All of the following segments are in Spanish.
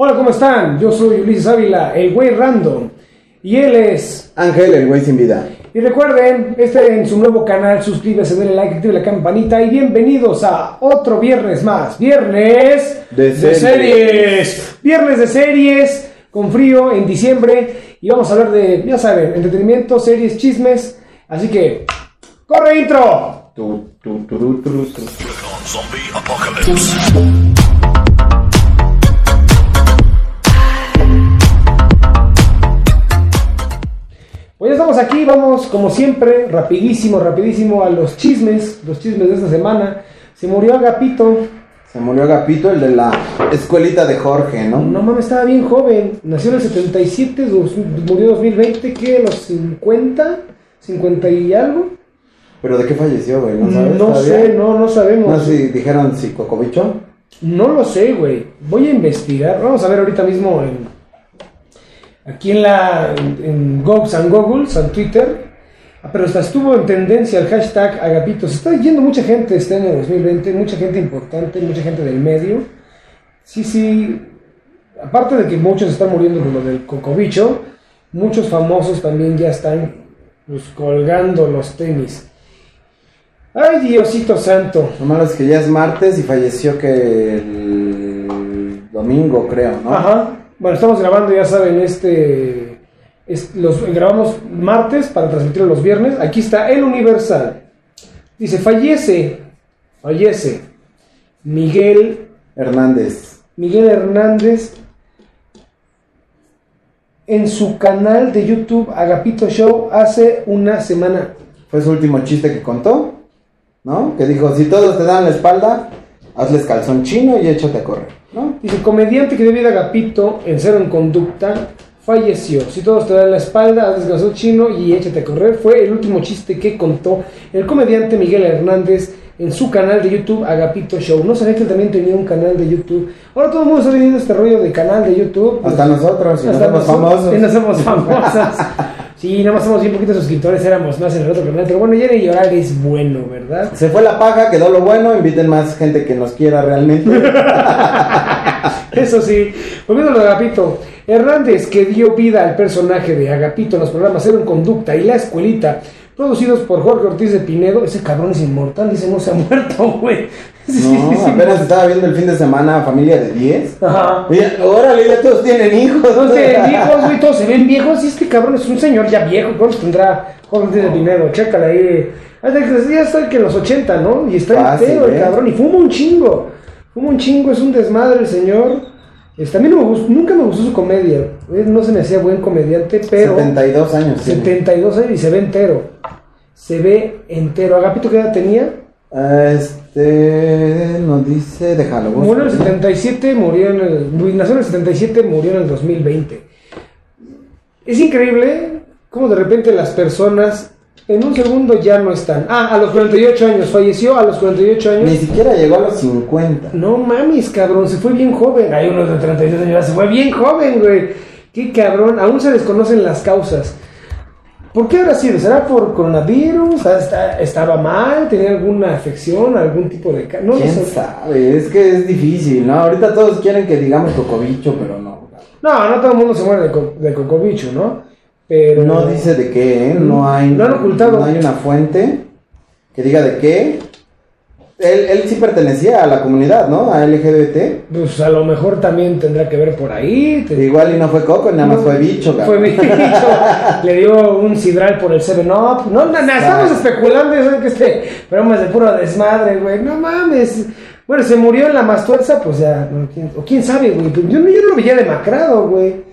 Hola, ¿cómo están? Yo soy Ulises Ávila, el güey random. Y él es. Ángel, el güey sin vida. Y recuerden, este en su nuevo canal, suscríbase, denle like, active la campanita y bienvenidos a otro viernes más. Viernes De series. series. Viernes de series, con frío en diciembre. Y vamos a hablar de, ya saben, entretenimiento, series, chismes. Así que, ¡corre intro! Tu, tu, turu, estamos aquí, vamos como siempre, rapidísimo, rapidísimo a los chismes, los chismes de esta semana. Se murió Agapito, Se murió Agapito, el de la escuelita de Jorge, ¿no? no mames, estaba bien joven, nació en el 77, dos- murió en 2020, ¿qué? ¿Los 50? ¿50 y algo? ¿Pero de qué falleció, güey? ¿No sabes No sé, no, no sabemos. No sé si dijeron psicocobicho. No lo sé, güey. Voy a investigar. Vamos a ver ahorita mismo en aquí en la en, en Gogs and Googles, en Twitter. Ah, Pero hasta estuvo en tendencia el hashtag Agapito. Se está yendo mucha gente este año 2020, mucha gente importante, mucha gente del medio. Sí, sí. Aparte de que muchos están muriendo con lo del cocobicho, muchos famosos también ya están pues, colgando los tenis. Ay, Diosito santo. Lo malo es que ya es martes y falleció que el domingo, creo, ¿no? Ajá. Bueno, estamos grabando, ya saben, este. es- los grabamos martes para transmitirlo los viernes. Aquí está el Universal. Dice: fallece. Fallece. Miguel. Hernández. Miguel Hernández. En su canal de YouTube Agapito Show hace una semana. Fue su último chiste que contó, ¿no? Que dijo, si todos te dan la espalda, hazles calzón chino y échate a correr, ¿no? Dice, comediante que dio vida a Agapito en cero en conducta, falleció. Si todos te dan la espalda, haz desgraciado chino y échate a correr. Fue el último chiste que contó el comediante Miguel Hernández en su canal de YouTube Agapito Show. No sabía que también tenía un canal de YouTube. Ahora todo el mundo está viendo este rollo de canal de YouTube. Hasta nosotros, y nos Hasta hacemos nosotros, famosos. y nos hacemos famosas. Sí, nada más somos bien poquitos suscriptores, éramos más en el otro canal. Pero bueno, ni llorar es bueno, ¿verdad? Se fue la paja, quedó lo bueno, inviten más gente que nos quiera realmente. Eso sí, volviendo a lo de Agapito, Hernández, que dio vida al personaje de Agapito en los programas Cero en Conducta y La Escuelita, producidos por Jorge Ortiz de Pinedo, ese cabrón es inmortal, dice no se ha muerto, güey. No, apenas estaba viendo el fin de semana Familia de 10. Ajá. Mira, órale, ya todos tienen hijos. Todos se ven viejos, güey, todos se ven viejos, y este cabrón es un señor ya viejo, ¿cuántos tendrá Jorge Ortiz de Pinedo? Chécale ahí. Ah, Ya está que en los 80, ¿no? Y está entero el ¿eh? cabrón, y fuma un chingo. Fuma un chingo, es un desmadre el señor. Este, a mí no me gustó, nunca me gustó su comedia. Él no se me hacía buen comediante, pero 72 años. tiene. 72 años y se ve entero. Se ve entero. ¿Agapito qué edad tenía? Este. Nos dice. Déjalo. Murió en el ¿no? 77, murió en el. Nació en el 77, murió en el 2020. Es increíble cómo de repente las personas en un segundo ya no están. Ah, a los 48 años, falleció a los 48 años. Ni siquiera llegó a los 50. No mames, cabrón, se fue bien joven. Hay uno de 32 años, se fue bien joven, güey. Qué cabrón, aún se desconocen las causas. ¿Por qué habrá sido? ¿Será por coronavirus? ¿Está- ¿Estaba mal? ¿Tenía alguna afección? ¿Algún tipo de... No lo ¿Quién sé. sabe? Es que es difícil, ¿no? Ahorita todos quieren que digamos cocobicho, pero no. No, no todo el mundo se muere de, co- de cocobicho, ¿no? Pero... No dice de qué, ¿eh? No hay. Han ocultado. No hay una fuente que diga de qué. Él, él sí pertenecía a la comunidad, ¿no? A LGBT. Pues a lo mejor también tendrá que ver por ahí. Igual y no fue coco, nada más fue bicho, Fue cabrón. bicho. Le dio un sidral por el 7-Up. No, no, no, estamos especulando. ya saben que este programa es de puro desmadre, güey. No mames. Bueno, se murió en la mastuerza, pues ya. no, ¿quién, o quién sabe, güey. Yo, no- yo no lo veía demacrado, güey.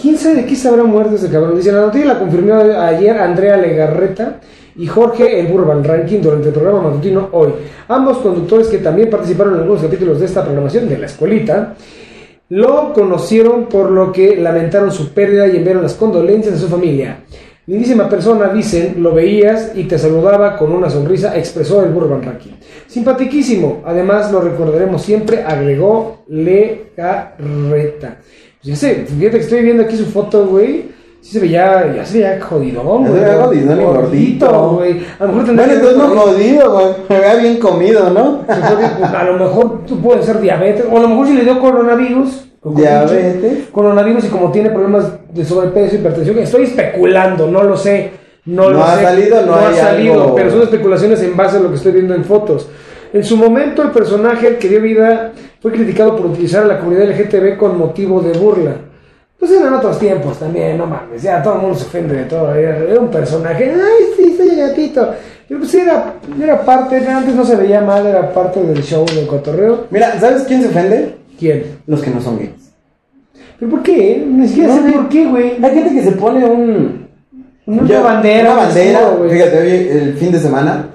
¿Quién sabe de qué se habrá muerto ese cabrón? Dice, la noticia la confirmó ayer Andrea Legarreta y Jorge El Burban Ranking durante el programa matutino hoy. Ambos conductores que también participaron en algunos capítulos de esta programación de la escuelita. Lo conocieron por lo que lamentaron su pérdida y enviaron las condolencias a su familia. Lindísima persona, dicen, lo veías y te saludaba con una sonrisa, expresó el Burban Ranking. Simpatiquísimo, además lo recordaremos siempre, agregó Legarreta. Pues ya sé, fíjate que estoy viendo aquí su foto, güey. Sí se veía, ya se veía jodidón, güey. se veía jodidón y gordito. güey. A lo mejor tendría Bueno, entonces no jodido, güey. Me vea bien comido, ¿no? A lo mejor tú puedes ser diabetes, o a lo mejor si le dio coronavirus, Diabetes. Coronavirus y como tiene problemas de sobrepeso y hipertensión. Estoy especulando, no lo sé. No, No lo ha sé, salido, no ha hay salido, algo- pero son especulaciones en base a lo que estoy viendo en fotos. En su momento, el personaje que dio vida fue criticado por utilizar a la comunidad LGTB con motivo de burla. Pues eran otros tiempos también, no mames, ya todo el mundo se ofende de todo. Era, un personaje, ay, sí, soy gatito. Pero pues era, era parte, antes no se veía mal, era parte del show del cotorreo. Mira, ¿sabes quién se ofende? ¿Quién? Los que no son gays. ¿Pero por qué? Ni siquiera No, sé por qué, güey. Hay gente que se pone un. Una Yo- bandera. Una bandera. güey. Fíjate, hoy, el fin de semana.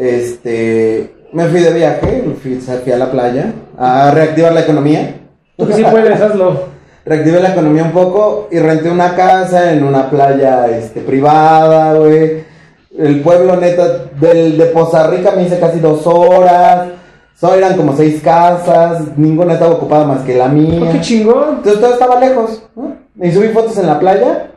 Este. Me fui de viaje, fui, fui a la playa a reactivar la economía. Tú que sí puedes, hazlo. Reactivé la economía un poco y renté una casa en una playa este, privada, güey. El pueblo neta del, de Poza Rica me hice casi dos horas. Solo eran como seis casas, ninguna estaba ocupada más que la Oh, mía. qué chingón. Entonces todo estaba lejos. ¿no? Y subí fotos en la playa.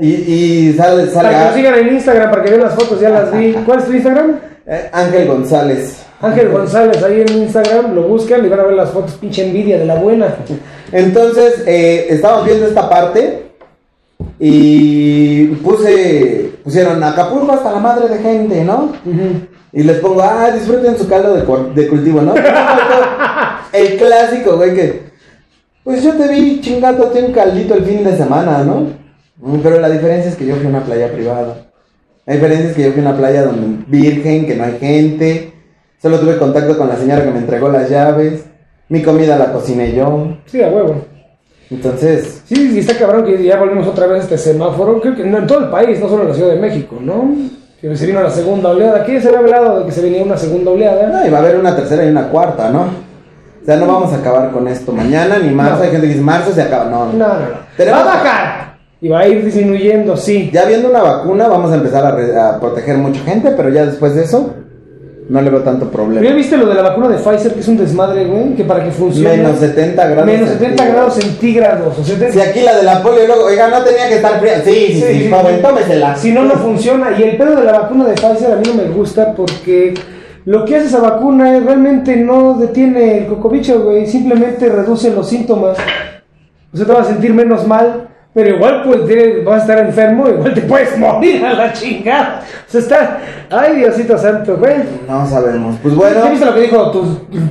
Y, y sale, sale Para que lo sigan en Instagram, para que vean las fotos, ya las vi. ¿Cuál es tu Instagram? eh, Ángel González. Ángel González, ahí en Instagram, lo buscan y van a ver las fotos, pinche envidia de la buena. Entonces, eh, estábamos viendo esta parte y puse, pusieron Acapulco hasta la madre de gente, ¿no? Y les pongo, ah, disfruten su caldo de, de cultivo, ¿no? El clásico, güey, que, pues yo te vi chingándote un caldito el fin de semana, ¿no? Mm, Pero la diferencia es que yo fui a una playa privada. La diferencia es que yo fui a una playa donde virgen, que no hay gente. Solo tuve contacto con la señora que me entregó las llaves. Mi comida la cociné yo. Sí, a huevo. Entonces, Sí, está cabrón que ya volvimos otra vez a este semáforo. Creo que no, en todo el país, no solo en la Ciudad de México, ¿no? Que se vino la segunda oleada. Aquí se había hablado de que se venía una segunda oleada. no, y va a haber una tercera y una cuarta, ¿no? O sea, no vamos a acabar con esto mañana ni marzo. No. Hay gente que dice marzo se acaba. No, No, no, no. Tenemos- Va a bajar. Y va a ir disminuyendo, sí. Ya viendo una vacuna, vamos a empezar a, re- a proteger mucha gente, pero ya después de eso, no le veo tanto ¿Ya problema. viste lo de la vacuna de Pfizer, que es un desmadre, güey? Que para que funcione. Menos 70 grados. Menos 70 centígrados. grados centígrados. O sea, Si aquí la de la polio, luego, oiga, no tenía que estar fría. Sí, sí, sí, joven, tómesela. Si no, no funciona. Y el pedo de la vacuna de Pfizer a mí no me gusta porque lo que hace esa vacuna es realmente no detiene el cocobicho, güey. Simplemente reduce los síntomas. O sea, te vas a sentir menos mal. Pero igual pues vas a estar enfermo, igual te puedes morir a la chingada. O sea, está... Ay, Diosito Santo, güey. No sabemos. Pues bueno, ¿Ya viste lo que dijo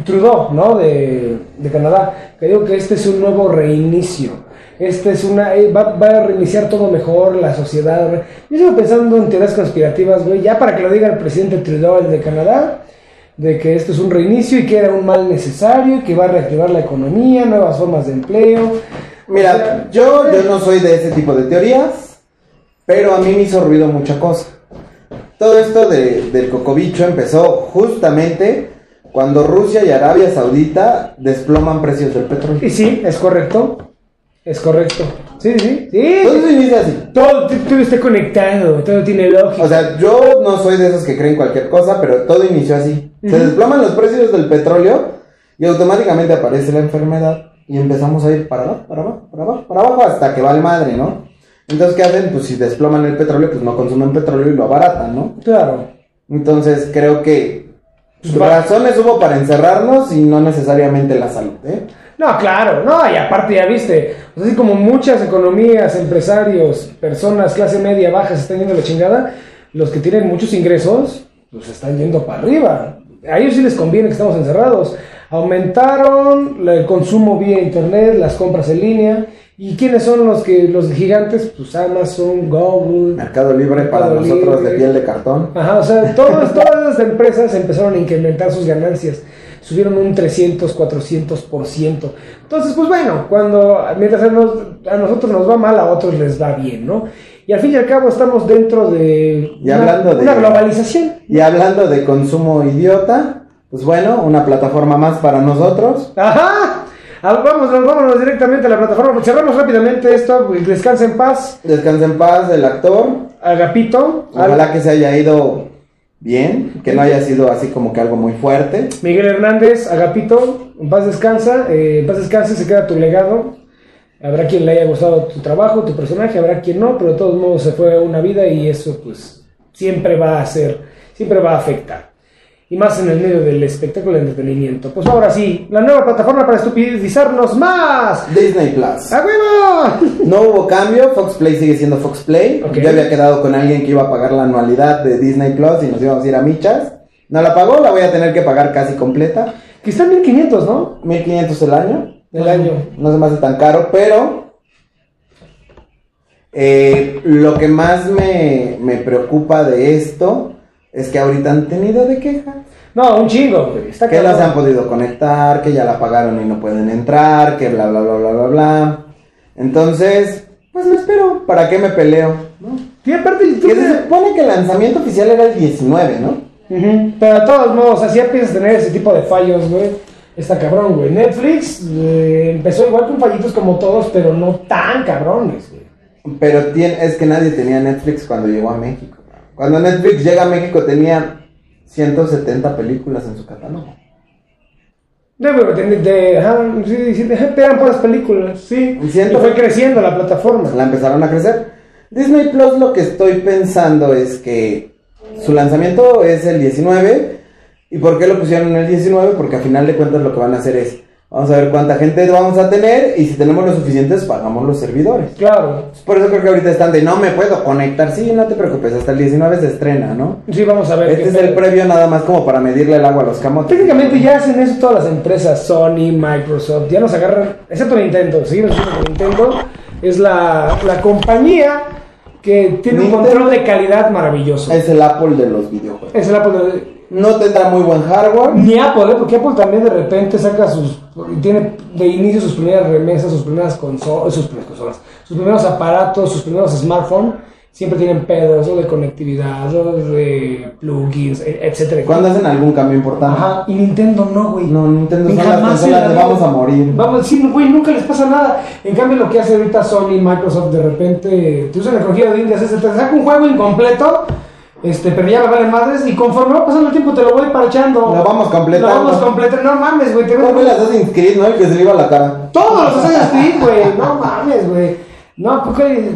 Trudeau, ¿no? De, de Canadá. Que dijo que este es un nuevo reinicio. Este es una. eh, va, va a reiniciar todo mejor, la sociedad. Yo sigo pensando en teorías conspirativas, güey. Ya para que lo diga el presidente Trudeau, el de Canadá. De que esto es un reinicio y que era un mal necesario. y Que va a reactivar la economía, nuevas formas de empleo. Mira, yo, yo no soy de ese tipo de teorías, pero a mí me hizo ruido mucha cosa. Todo esto de- del cocobicho empezó justamente cuando Rusia y Arabia Saudita desploman precios del petróleo. Y sí, es correcto. Es correcto. Sí, sí, sí. Todo eso inicia así. Todo, todo está conectado, todo tiene lógica. O sea, yo no soy de esos que creen cualquier cosa, pero todo inició así. Se desploman los precios del petróleo y automáticamente aparece la enfermedad y empezamos a ir para abajo, para abajo, para abajo, para abajo hasta que vale madre, ¿no? Entonces, ¿qué hacen? Pues si desploman el petróleo, pues no consumen petróleo y lo abaratan, ¿no? Claro. Entonces, creo que Pues va- razones hubo para encerrarnos y no necesariamente la salud, ¿eh? No, claro, no, y aparte ya viste, así como muchas economías, empresarios, personas, clase media, baja, se están yendo a la chingada, los que tienen muchos ingresos, pues están yendo para arriba. A ellos sí les conviene que estamos encerrados. Aumentaron el consumo vía internet, las compras en línea. ¿Y quiénes son los que los gigantes? Pues Amazon, Google. Mercado libre para nosotros de piel de cartón. Ajá, o sea, todas, todas las empresas empezaron a incrementar sus ganancias. Subieron un 300, 400%. Entonces, pues bueno, cuando mientras a, nos- a nosotros nos va mal, a otros les va bien, ¿no? Y al fin y al cabo estamos dentro de, Y hablando de- una globalización. Y hablando de consumo idiota, pues bueno, una plataforma más para nosotros. Ajá. Vámonos, vámonos directamente a la plataforma. Cerramos rápidamente esto. pues, Descansa en paz. Descansa en paz el actor. Agapito. Ojalá que se haya ido bien, que no haya sido así como que algo muy fuerte. Miguel Hernández, Agapito, en paz descansa, eh, en paz descanse, se queda tu legado. Habrá quien le haya gustado tu trabajo, tu personaje, habrá quien no, pero de todos modos se fue una vida y eso pues siempre va a ser, siempre va a afectar. Y más en el medio del espectáculo de entretenimiento. Pues ahora sí, la nueva plataforma para estupidizarnos más. Disney Plus. ¡A huevo! No hubo cambio, Fox Play sigue siendo Fox Play. Yo había quedado con alguien que iba a pagar la anualidad de Disney Plus y nos íbamos a ir a michas. No la pagó, la voy a tener que pagar casi completa. Que está en 1500, ¿no? 1500 el año. El año. No se me hace tan caro, pero eh, lo que más me, me preocupa de esto es que ahorita han tenido de queja. No, un chingo, güey. Está Que se han podido conectar, que ya la pagaron y no pueden entrar, que bla bla bla bla bla bla. Entonces, pues me espero. ¿Para qué me peleo? ¿no? Y aparte, tú Que se supone que el lanzamiento oficial era el 19, ¿no? Pero de todos modos, así empiezas a tener ese tipo de fallos, güey. Está cabrón, güey. Netflix eh, empezó igual con fallitos como todos, pero no tan cabrones, güey. Pero tiene, es que nadie tenía Netflix cuando llegó a México. Cuando Netflix llega a México tenía 170 películas en su catálogo. No, pero ajá, sí, eran puras películas, sí. Y fue creciendo la plataforma. La empezaron a crecer. Disney Plus lo que estoy pensando es que su lanzamiento es el 19. ¿Y por qué lo pusieron en el 19? Porque a final de cuentas lo que van a hacer es, vamos a ver cuánta gente vamos a tener y si tenemos lo suficientes pagamos los servidores. Claro. Por eso creo que ahorita están de no me puedo conectar. Sí, no te preocupes, hasta el 19 se estrena, ¿no? Sí, vamos a ver. Este es el previo nada más como para medirle el agua a los camotes. Técnicamente ya hacen eso todas las empresas, Sony, Microsoft, ya nos agarran, excepto Nintendo, que Nintendo es la, la compañía que tiene un control de calidad maravilloso. Es el Apple de los videojuegos. Es el Apple de- No tendrá muy buen hardware. Ni Apple, ¿eh? porque Apple también de repente saca sus. Tiene de inicio sus primeras remesas, sus primeras consolas, sus primeras consolas, sus primeros aparatos, sus primeros smartphones. Siempre tienen pedos, o de conectividad, de plugins, e- etcétera. ¿Cuándo hacen algún cambio importante? Ajá, y Nintendo no, güey. No, Nintendo son las consolas de vamos a morir. Vamos, sí, güey, nunca les pasa nada. En cambio, lo que hace ahorita Sony y Microsoft, de repente, te usan el conejillo de indias, te saca un juego incompleto, este, pero ya me vale madres, y conforme va pasando el tiempo te lo voy parchando. Lo vamos completando. Lo vamos completando. No mames, güey, te ¿Cómo fue veo. el Assassin's Creed, no? El que se le iba a la cara. Todos los Assassin's Creed, güey. No mames, güey. No, porque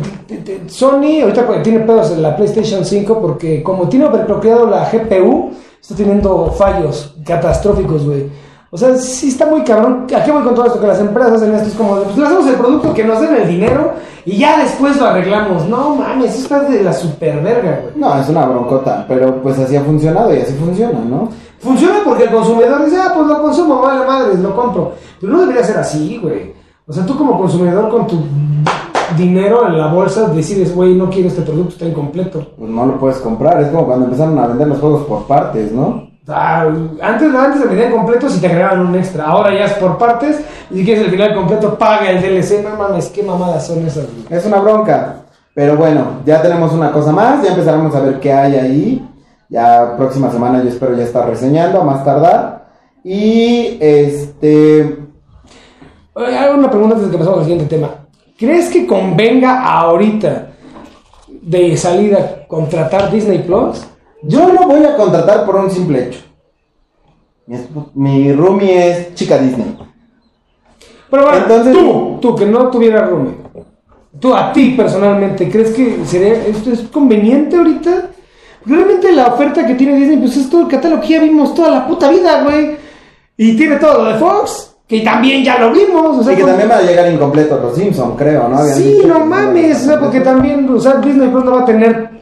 Sony ahorita tiene pedos en la PlayStation 5 porque como tiene overclockeado la GPU, está teniendo fallos catastróficos, güey. O sea, sí está muy cabrón. ¿A qué voy con todo esto? Que las empresas hacen esto es como, pues le hacemos el producto que nos den el dinero y ya después lo arreglamos. No mames, eso está de la super verga, güey. No, es una broncota, pero pues así ha funcionado y así funciona, ¿no? Funciona porque el consumidor dice, ah, pues lo consumo, vale madres, lo compro. Pero no debería ser así, güey. O sea, tú como consumidor con tu dinero en la bolsa decides, güey, no quiero este producto, está incompleto. Pues no lo puedes comprar, es como cuando empezaron a vender los juegos por partes, ¿no? Ah, antes, antes te vendían completos y te agregaban un extra. Ahora ya es por partes. Y si quieres el final completo, paga el DLC. No mames, qué mamadas son esas, güey. Es una bronca. Pero bueno, ya tenemos una cosa más, ya empezaremos a ver qué hay ahí. Ya próxima semana yo espero ya estar reseñando, a más tardar. Y este... Hago una pregunta antes de que pasemos al siguiente tema. ¿Crees que convenga ahorita de salida contratar Disney Plus? Yo lo voy a contratar por un simple hecho. Mi, roomie es chica Disney. Pero bueno, Entonces- tú, tú que no tuvieras roomie, tú a ti personalmente, ¿crees que sería esto es conveniente ahorita? Realmente la oferta que tiene Disney, pues es todo el catálogo que ya vimos toda la puta vida, güey. Y tiene todo lo de Fox, que también ya lo vimos. O sea, Y que con- también va a llegar incompleto los Simpson, creo, ¿no? Habían Sí, no mames, o sea, porque también, o sea, Disney Plus no va a tener.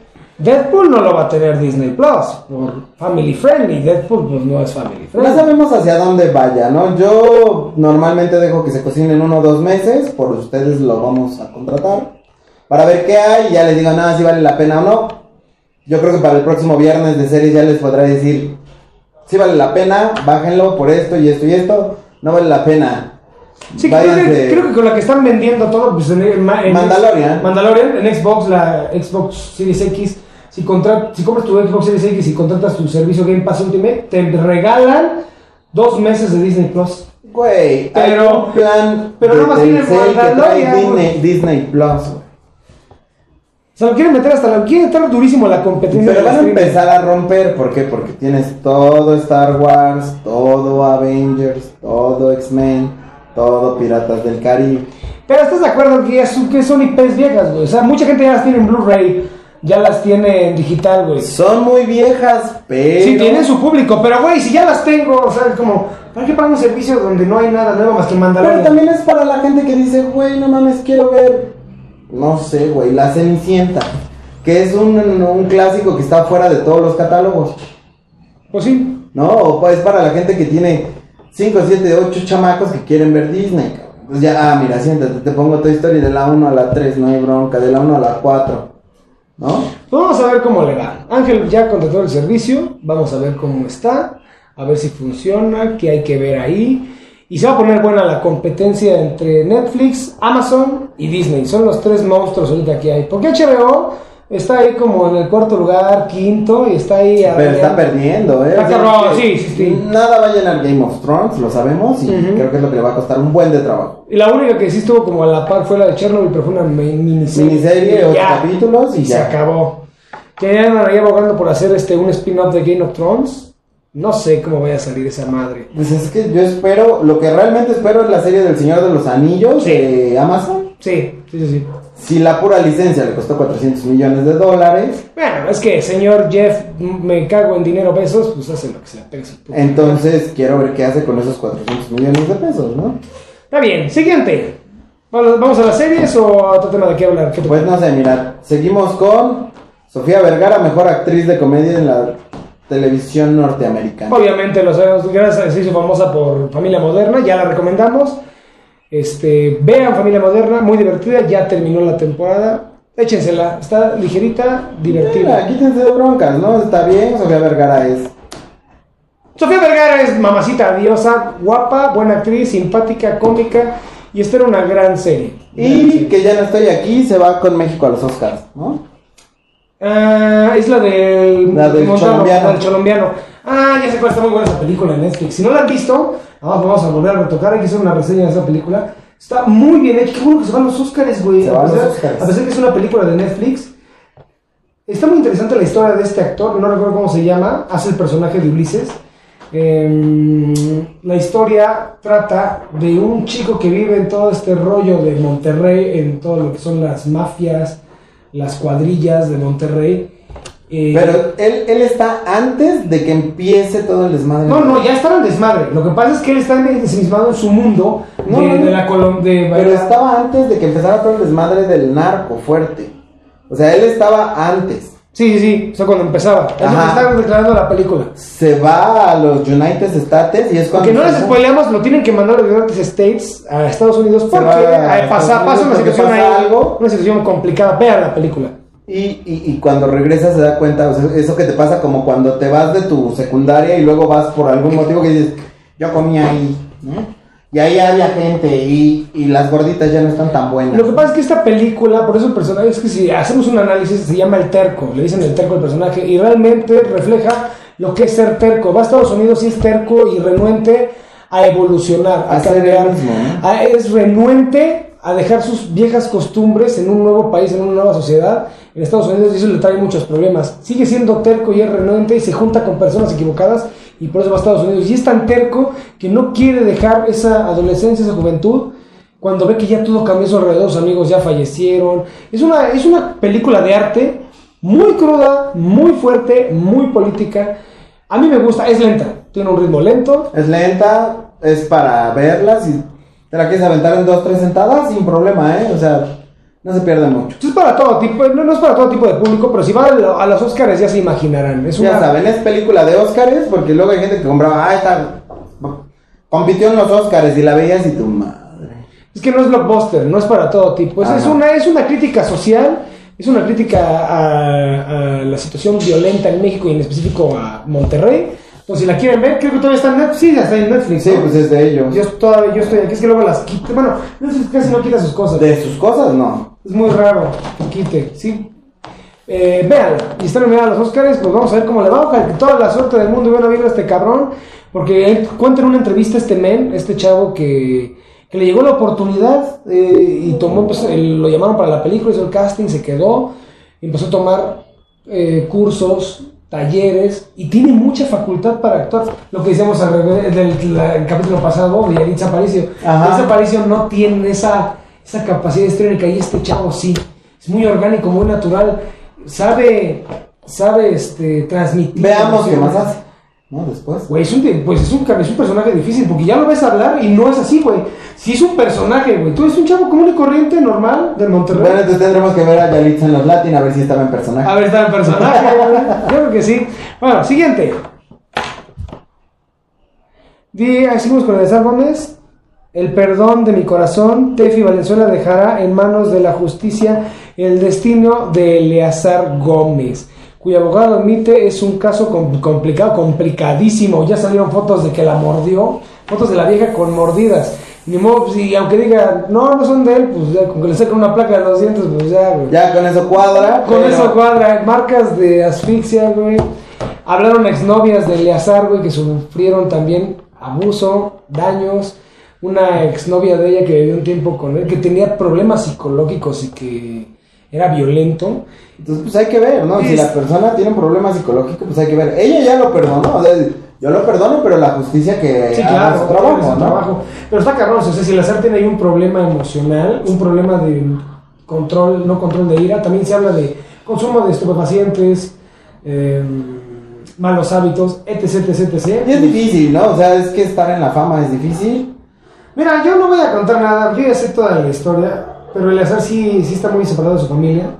Deadpool no lo va a tener Disney Plus, por family friendly. Deadpool, pues no es family No friendly. sabemos hacia dónde vaya, ¿no? Yo normalmente dejo que se cocine en uno o dos meses, por ustedes lo vamos a contratar, para ver qué hay y ya les digo nada si vale la pena o no. Yo creo que para el próximo viernes de series ya les podré decir si vale la pena, bájenlo por esto y esto y esto, no vale la pena. Sí, creo que, creo que con la que están vendiendo todo, pues en, en- en- Mandalorian. Mandalorian, en Xbox, la Xbox Series X. Si, si compras tu Xbox Series X y contratas tu servicio Game Pass Ultimate, te regalan dos meses de Disney Plus. Güey, hay Pero- un plan pero nada más Disney. Disney Plus. Se lo quieren meter hasta la. Quieren estar durísimo la competencia. Pero van a empezar a romper, ¿por qué? Porque tienes todo Star Wars, todo Avengers, todo X-Men, todo Piratas del Caribe. Pero estás de acuerdo que, es- que son IPs viejas, güey. O sea, mucha gente ya las tiene en Blu-ray, ya las tiene en digital, güey. Son muy viejas, Pero... Sí, tienen su público, pero güey, si ya las tengo, o sea, es como, ¿para qué pago un servicio donde no hay nada nuevo más que Pero Mandalorian? también es para la gente que dice, güey, no mames, quiero ver, no sé, güey, La Cenicienta, que es un, un clásico que está fuera de todos los catálogos, Pues sí, ¿no? Pues para la gente que tiene 5, 7, 8 chamacos que quieren ver Disney, cabrón. Pues ya, ah, mira, siéntate, te pongo tu historia de la 1 a la 3, no hay bronca, de la 1 a la 4, ¿no? Vamos a ver cómo le va. Ángel ya contrató el servicio, vamos a ver cómo está, a ver si funciona, qué hay que ver ahí. Y se va a poner buena la competencia entre Netflix, Amazon y Disney. Son los tres monstruos ahorita que hay. Porque HBO está ahí como en el cuarto lugar, quinto, y está ahí... Pero está perdiendo, ¿eh? Está O sea, cabrón, que sí, sí, sí. Nada va a llenar Game of Thrones, lo sabemos, y creo que es lo que le va a costar un buen de trabajo. Y la única que sí estuvo como a la par fue la de Chernobyl, pero fue una mi- miniserie. Miniserie, ocho capítulos y se ya. acabó. Que andan ahí abogando por hacer este un spin-off de Game of Thrones. No sé cómo vaya a salir esa madre. Pues es que yo espero, lo que realmente espero es la serie del Señor de los Anillos Sí. de Amazon. Sí, sí, sí, sí. Si la pura licencia le costó 400 millones de dólares, Bueno, es que señor Jeff, me cago en dinero pesos, pues hace lo que se le pega. entonces quiero ver qué hace con esos 400 millones de pesos, ¿no? Está bien, siguiente. Vamos a las series o a otro tema de qué hablar. ¿Qué Pues no sé, mira, seguimos con Sofía Vergara, mejor actriz de comedia en la televisión norteamericana. Obviamente lo sabemos, gracias a se hizo famosa por Familia Moderna, ya la recomendamos. Este, vean Familia Moderna, muy divertida, ya terminó la temporada. Échensela, está ligerita, Mira, divertida. quítense de broncas, ¿no? Está bien, Sofía Vergara es. Sofía Vergara es mamacita diosa, guapa, buena actriz, simpática, cómica y esta era una gran serie. Y que ya no estoy aquí, se va con México a los Oscars, ¿no? Ah, es la del, La del Montano, colombiano. la del colombiano. Ah, ya sé cuál está muy buena esa película en Netflix. Si no la han visto, vamos, vamos a volver a retocar. Hay que hacer una reseña de esa película. Está muy bien hecha. Qué bueno que se van los Oscars, güey. Se van los a pesar que es una película de Netflix. Está muy interesante la historia de este actor. No recuerdo cómo se llama. Hace el personaje de Ulises. Em, la historia trata de un chico que vive en todo este rollo de Monterrey, en todo lo que son las mafias, las cuadrillas de Monterrey. Eh, Pero él, él está antes de que empiece todo el desmadre. no, no, ya estaba en desmadre. Lo que pasa es que él está ensimismado en su mundo No, de, no, no. de la Colom- de Pero estaba antes de que empezara todo el desmadre del narco fuerte. O sea, él estaba antes. Sí, sí, sí, o sea, cuando empezaba. Es lo que Ajá. estaba declarando la película. Se va a los United States y es cuando. Porque no les spoileamos, lo tienen que mandar a los United States a Estados Unidos porque a pasa, pasa una situación ahí, algo. una situación complicada. Vean la película. Y, y, y cuando regresa se da cuenta, o sea, eso que te pasa como cuando te vas de tu secundaria y luego vas por algún motivo que dices, yo comía ahí, ¿no? Y ahí había gente y, y las gorditas ya no están tan buenas. Lo que pasa es que esta película, por eso el personaje, es que si hacemos un análisis, se llama el terco, le dicen el terco al personaje, y realmente refleja lo que es ser terco. Va a Estados Unidos y es terco y renuente a evolucionar, a, A ser cambiar. él mismo, ¿no? A- es renuente a dejar sus viejas costumbres en un nuevo país, en una nueva sociedad. En Estados Unidos y eso le trae muchos problemas. Sigue siendo terco y es renuente y se junta con personas equivocadas y por eso va a Estados Unidos. Y es tan terco que no quiere dejar esa adolescencia, esa juventud, cuando ve que ya todo cambió a su alrededor, sus amigos ya fallecieron. Es una, es una película de arte muy cruda, muy fuerte, muy política. A mí me gusta, es lenta, tiene un ritmo lento. Es lenta, es para verlas y te la quieres aventar en dos, tres sentadas sin problema, ¿eh? O sea, no se pierde mucho. Es para todo tipo, no, no es para todo tipo de público, pero si van a, a los Oscars ya se imaginarán. Es Ya una, saben, es película de Óscares porque luego hay gente que compraba, ah, está, compitió en los Óscares y la veías y tu madre. Es que no es blockbuster, no es para todo tipo. Es, es Ajá. una, es una crítica social, es una crítica a, a la situación violenta en México y en específico a Monterrey. Entonces, si la quieren ver, creo que todavía está en Netflix. Sí, ya está en Netflix. Sí, ¿no? pues es de ellos. Yo, todavía, yo estoy aquí, es que luego las quito. Bueno, Netflix casi no quita sus cosas. De sus cosas, no. Es muy raro que quite, sí. Eh, véanla, y están nominada a los Oscars, pues vamos a ver cómo le va. Ojalá que toda la suerte del mundo y buena vibra a este cabrón. Porque él cuenta en una entrevista este men, este chavo que, que le llegó la oportunidad eh, y tomó, pues, el- lo llamaron para la película, hizo el casting, se quedó, empezó a tomar eh, cursos, talleres y tiene mucha facultad para actuar. Lo que decíamos al revés del la- el capítulo pasado de Yaritza Aparicio. Yaritza Aparicio no tiene esa, esa capacidad histriónica y este chavo sí. Es muy orgánico, muy natural. Sabe sabe este, transmitir. Veamos qué más hace. ¿No? Después. Güey, es un, pues es un, es un personaje difícil, porque ya lo ves hablar y no es así, güey. Si es un personaje, güey. Tú eres un chavo común y corriente, normal, del Monterrey. Bueno, entonces tendremos que ver a Yalitza en los Latin a ver si estaba en personaje. A ver, está en personaje, güey. Yo creo que sí. Bueno, siguiente. Ahí seguimos con Eleazar Gómez. El perdón de mi corazón, Tefi Valenzuela dejará en manos de la justicia el destino de Eleazar Gómez, cuyo abogado admite es un caso com- complicado, complicadísimo. Ya salieron fotos de que la mordió, fotos de la vieja con mordidas. Ni modo, pues, y aunque diga, no, no son de él, pues ya, con que le sacan una placa de los dientes, pues ya, güey. Ya con eso cuadra. Con pero- eso cuadra, marcas de asfixia, güey. Hablaron exnovias de Eleazar, güey, que sufrieron también abuso, daños. Una exnovia de ella que vivió un tiempo con él, que tenía problemas psicológicos y que era violento. Entonces, pues hay que ver, ¿no? Si la persona tiene un problema psicológico, pues hay que ver. Ella ya lo perdonó, o sea, yo lo perdono, pero la justicia que Sí, claro, su trabajo, su ¿no? trabajo. Pero está cabrón, o sea, si Eleazar tiene ahí un problema emocional, un problema de control, no control de ira, también se habla de consumo de estupefacientes, eh, malos hábitos, etc, etc, etc. Y es difícil, ¿no? O sea, es que estar en la fama es difícil. Mira, yo no voy a contar nada, yo ya sé toda la historia, pero Eleazar sí, sí está muy separado de su familia.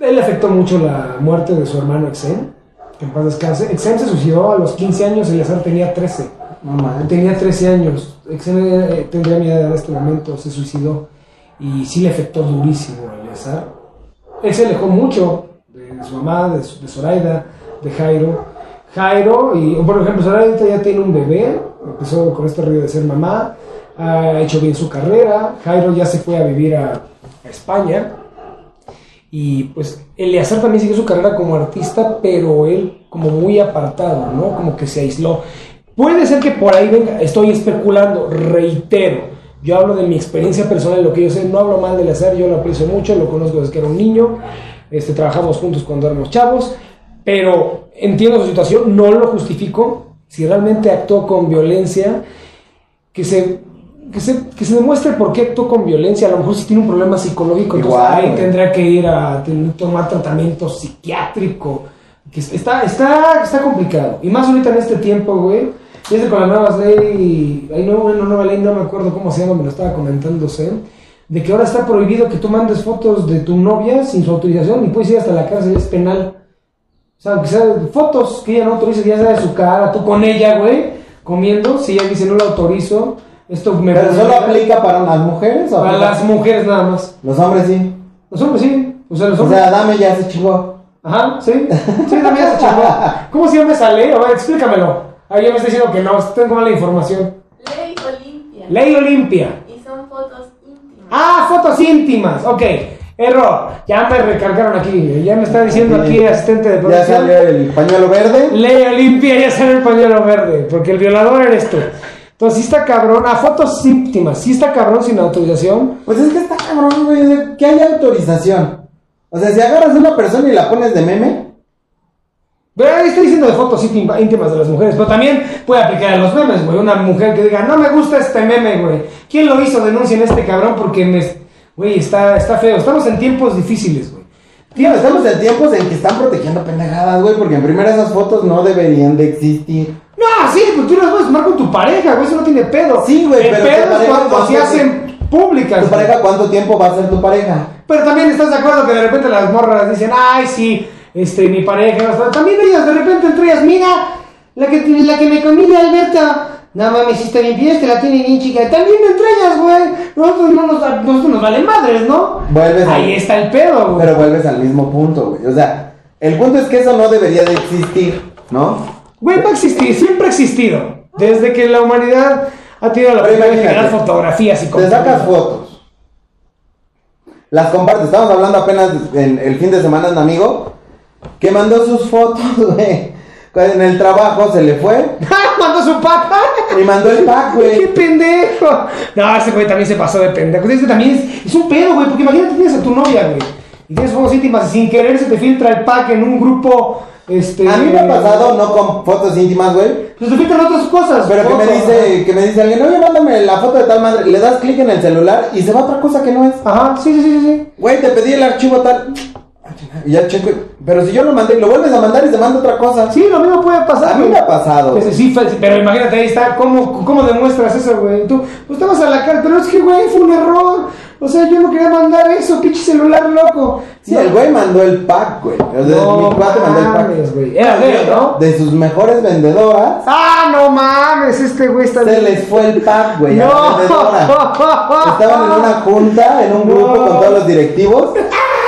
Él le afectó mucho la muerte de su hermano Exen, que en paz descanse. Exen se suicidó a los 15 años, Eleazar tenía 13. No. Tenía 13 años, Exen eh, tendría mi edad en este momento, se suicidó y sí le afectó durísimo a Eleazar. Él se alejó mucho de, de su mamá, de, su- de Zoraida, de Jairo. Jairo, y por ejemplo, Zoraida ya tiene un bebé, empezó con este río de ser mamá, ha hecho bien su carrera. Jairo ya se fue a vivir a, España. Y pues Eleazar también siguió su carrera como artista, pero él como muy apartado, ¿no? Como que se aisló. Puede ser que por ahí venga, estoy especulando, reitero. Yo hablo de mi experiencia personal, lo que yo sé, no hablo mal de Eleazar, yo lo aprecio mucho, lo conozco desde que era un niño, este, trabajamos juntos cuando éramos chavos, pero entiendo su situación, no lo justifico. Si realmente actuó con violencia, que se, que se, que se demuestre por qué actuó con violencia. A lo mejor si tiene un problema psicológico, entonces Igual, tendrá que ir a tomar tratamiento psiquiátrico. Que es- está, está, está complicado. Y más ahorita en este tiempo, güey. Desde con la nueva ley, hay no, una nueva ley, no me acuerdo cómo se llama, me lo estaba comentando Zen, de que ahora está prohibido que tú mandes fotos de tu novia sin su autorización y puedes ir hasta la cárcel, es penal. O sea, aunque sea fotos que ella no autoriza, ya sea de su cara, tú con ella, güey, comiendo, si ella dice no lo autorizo, esto me Pero solo aplica para las mujeres o para las mujeres nada más. Los hombres sí. Los hombres sí, o sea, los O hombres. sea, dame ya se chingó. Ajá, sí, sí, también se chingó. ¿Cómo se llama esa ley? A ver, explícamelo. Ah, ya me está diciendo que no, tengo mala información. Ley Olimpia. Ley Olimpia. Y son fotos íntimas. Ah, fotos íntimas, ok. Error, ya me recargaron aquí, ya me está diciendo aquí el asistente de Ya producción. salió el pañuelo verde. Ley Olimpia, ya sale el pañuelo verde, porque el violador eres tú. Entonces, sí está cabrón. Ah, fotos íntimas, sí está cabrón sin autorización. Pues es que está cabrón, güey. o Que haya autorización. O sea, si agarras a una persona y la pones de meme, Pero ahí está diciendo de fotos íntima- íntimas de las mujeres, pero también puede aplicar a los memes, güey. Una mujer que diga, no me gusta este meme, güey. ¿Quién lo hizo? Denuncien a este cabrón porque me. Güey, está, está feo. Estamos en tiempos difíciles, güey. tío, estamos en tiempos en que están protegiendo pendejadas, güey. Porque en primera esas fotos no deberían de existir. Sí, pues tú las puedes tomar con tu pareja, güey. Eso no tiene pedo. Sí, güey, pero pedo es cuando se hacen públicas. ¿Tu pareja cuánto tiempo va a ser tu pareja? Pero también estás de acuerdo que de repente las morras dicen, ay, sí, este, mi pareja. También ellas de repente entre ellas, mira, la que, la que me comí de Alberta. No mames, si está bien, bien, te la tiene bien chica. También entre ellas, güey. Nosotros no nos, nosotros nos vale madres, ¿no? Vuelves Ahí está el pedo, güey. Pero vuelves al mismo punto, güey. O sea, el punto es que eso no debería de existir, ¿no? Güey, va a existir, siempre ha existido. Desde que la humanidad ha tenido la posibilidad de generar fotografías y Te sacas fotos. Las compartes. Estamos hablando apenas en el fin de semana un amigo que mandó sus fotos, güey. En el trabajo se le fue Mandó su papá. y mandó el pack, ¡Qué güey. pendejo! No, ese güey también se pasó de pendejo. Ese también es, es un pedo, güey. Porque imagínate tienes a tu novia, güey. Y tienes fotos íntimas y sin querer se te filtra el pack en un grupo. Este. A mí me ha pasado, no con fotos íntimas, güey. Pues te filtran otras cosas. Pero que me dice, que me dice alguien, oye, mándame la foto de tal madre. Le das clic en el celular y se va a otra cosa que no es. Ajá, sí, sí, sí, sí. Güey, te pedí el archivo tal. Y ya checo, pero si yo lo mandé lo vuelves a mandar y se manda otra cosa. Sí, lo mismo puede pasar. A mí me ha pasado. Pues sí, pero imagínate, ahí está, ¿cómo, cómo demuestras eso, güey? Tú, pues te vas a la cara, pero es que, güey, fue un error. O sea, yo no quería mandar eso, pinche celular loco. Sí, No. el güey mandó el pack, güey. O sea, No mi cuate mandó el pack. güey. Era de él, ¿no? De sus mejores vendedoras, Ah, no mames, este güey está se les fue el pack, güey. a la No. vendedora. Estaban en una junta, en un grupo No. con todos los directivos.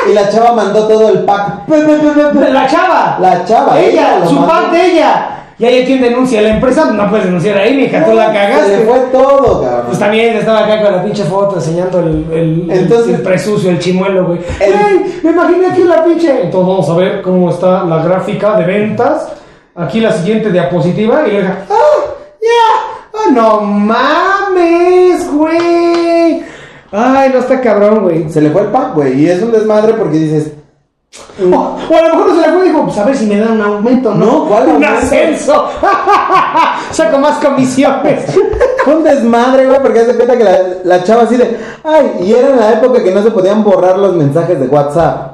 Y la chava mandó todo el pack. La chava. La chava, Ella, lo su mandó. parte ella. Y hay quien denuncia a la empresa, no puedes denunciar ahí, mija, tú la Se cagaste. fue todo, cabrón. Pues también estaba acá con la pinche foto enseñando el, el, Entonces- el presucio, el chimuelo, güey. El- ¡Ey! Me imaginé aquí la pinche. Entonces vamos a ver cómo está la gráfica de ventas. Aquí la siguiente diapositiva y le deja. ¡Ah! ¡Ya! ¡Ah, no mames, güey! Ay, no está cabrón, güey. Se le fue el pack, güey. Y es un desmadre porque dices, O, o a lo mejor no se le fue y dijo, pues a ver si me dan un aumento, ¿no? No, ¿cuál Un aumento? ascenso. Saco más comisiones. Un desmadre, güey, porque hace cuenta que la, la chava así de, ay, y era en la época que no se podían borrar los mensajes de WhatsApp.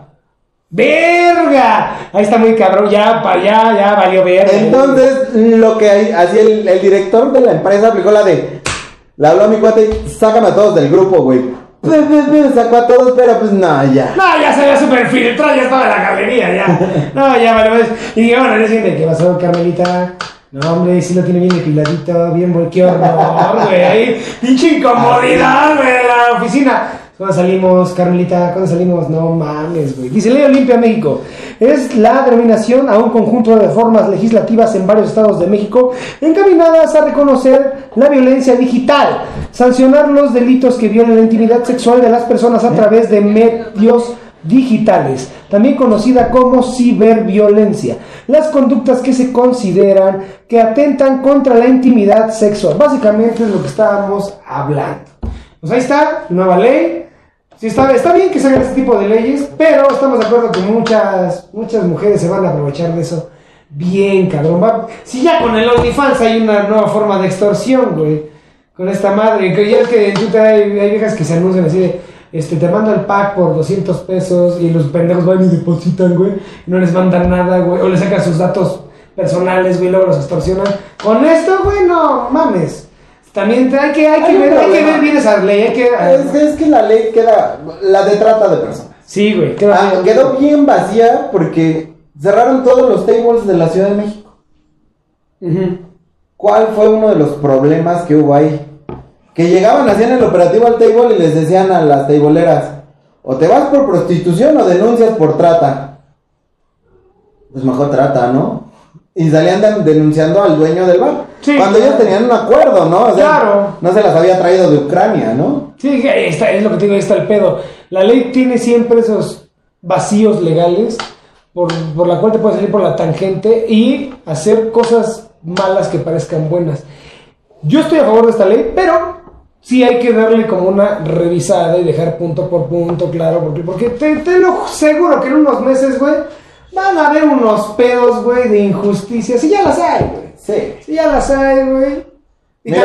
¡Verga! Ahí está muy cabrón, ya, pa, ya, ya valió verga. Entonces, lo que hacía el, el director de la empresa aplicó la de, le habló a mi cuate, sácame a todos del grupo, güey. Sacó a todos, pero pues no, ya. No, ya se había super filtrado, ya estaba en la galería, ya. No, ya vale, pues. Y dije, bueno, ya siguiente, ¿qué pasó, Carmelita? No, hombre, sí lo tiene bien depiladito, bien qué horror, güey. Pinche incomodidad, güey, de la oficina. ¿Cuándo salimos, Carmelita? ¿Cuándo salimos? No mames, güey. Dice Ley Olimpia México. Es la denominación a un conjunto de reformas legislativas en varios estados de México encaminadas a reconocer la violencia digital, sancionar los delitos que violen la intimidad sexual de las personas a través de medios digitales, también conocida como ciberviolencia, las conductas que se consideran que atentan contra la intimidad sexual. Básicamente es lo que estábamos hablando. Pues ahí está, nueva ley. Sí, está, está bien que se hagan este tipo de leyes, pero estamos de acuerdo que muchas, muchas mujeres se van a aprovechar de eso. Bien, cabrón. Si ya con el OnlyFans hay una nueva forma de extorsión, güey. Con esta madre. Que ya es que en Twitter hay, hay viejas que se anuncian así de, este, te mando el pack por 200 pesos y los pendejos van y depositan, güey. No les mandan nada, güey. O les sacan sus datos personales, güey, luego los extorsionan. Con esto, güey, no mames. También hay que, hay que, Hay ver, hay que ver bien esa ley. Hay que, Es, que- es que la ley queda, la de trata de personas. Sí, güey. queda Ah, bien. quedó bien vacía porque cerraron todos los tables de la Ciudad de México. ¿Cuál fue uno de los problemas que hubo ahí? Que llegaban, hacían el operativo al table y les decían a las tableeras, o te vas por prostitución o denuncias por trata. Pues mejor trata, ¿no? Y salían de- denunciando al dueño del bar. Sí, Cuando claro. ellos tenían un acuerdo, ¿no? O sea, Claro. No se las había traído de Ucrania, ¿no? Sí, está, es lo que te digo, ahí está el pedo. La ley tiene siempre esos vacíos legales por, por la cual te puedes salir por la tangente y hacer cosas malas que parezcan buenas. Yo estoy a favor de esta ley, pero sí hay que darle como una revisada y dejar punto por punto, claro, porque, porque te, te lo seguro que en unos meses, güey, van a haber unos pedos, güey, de injusticia. Si ya las hay, güey. Sí. Si ya las hay, güey. Mira,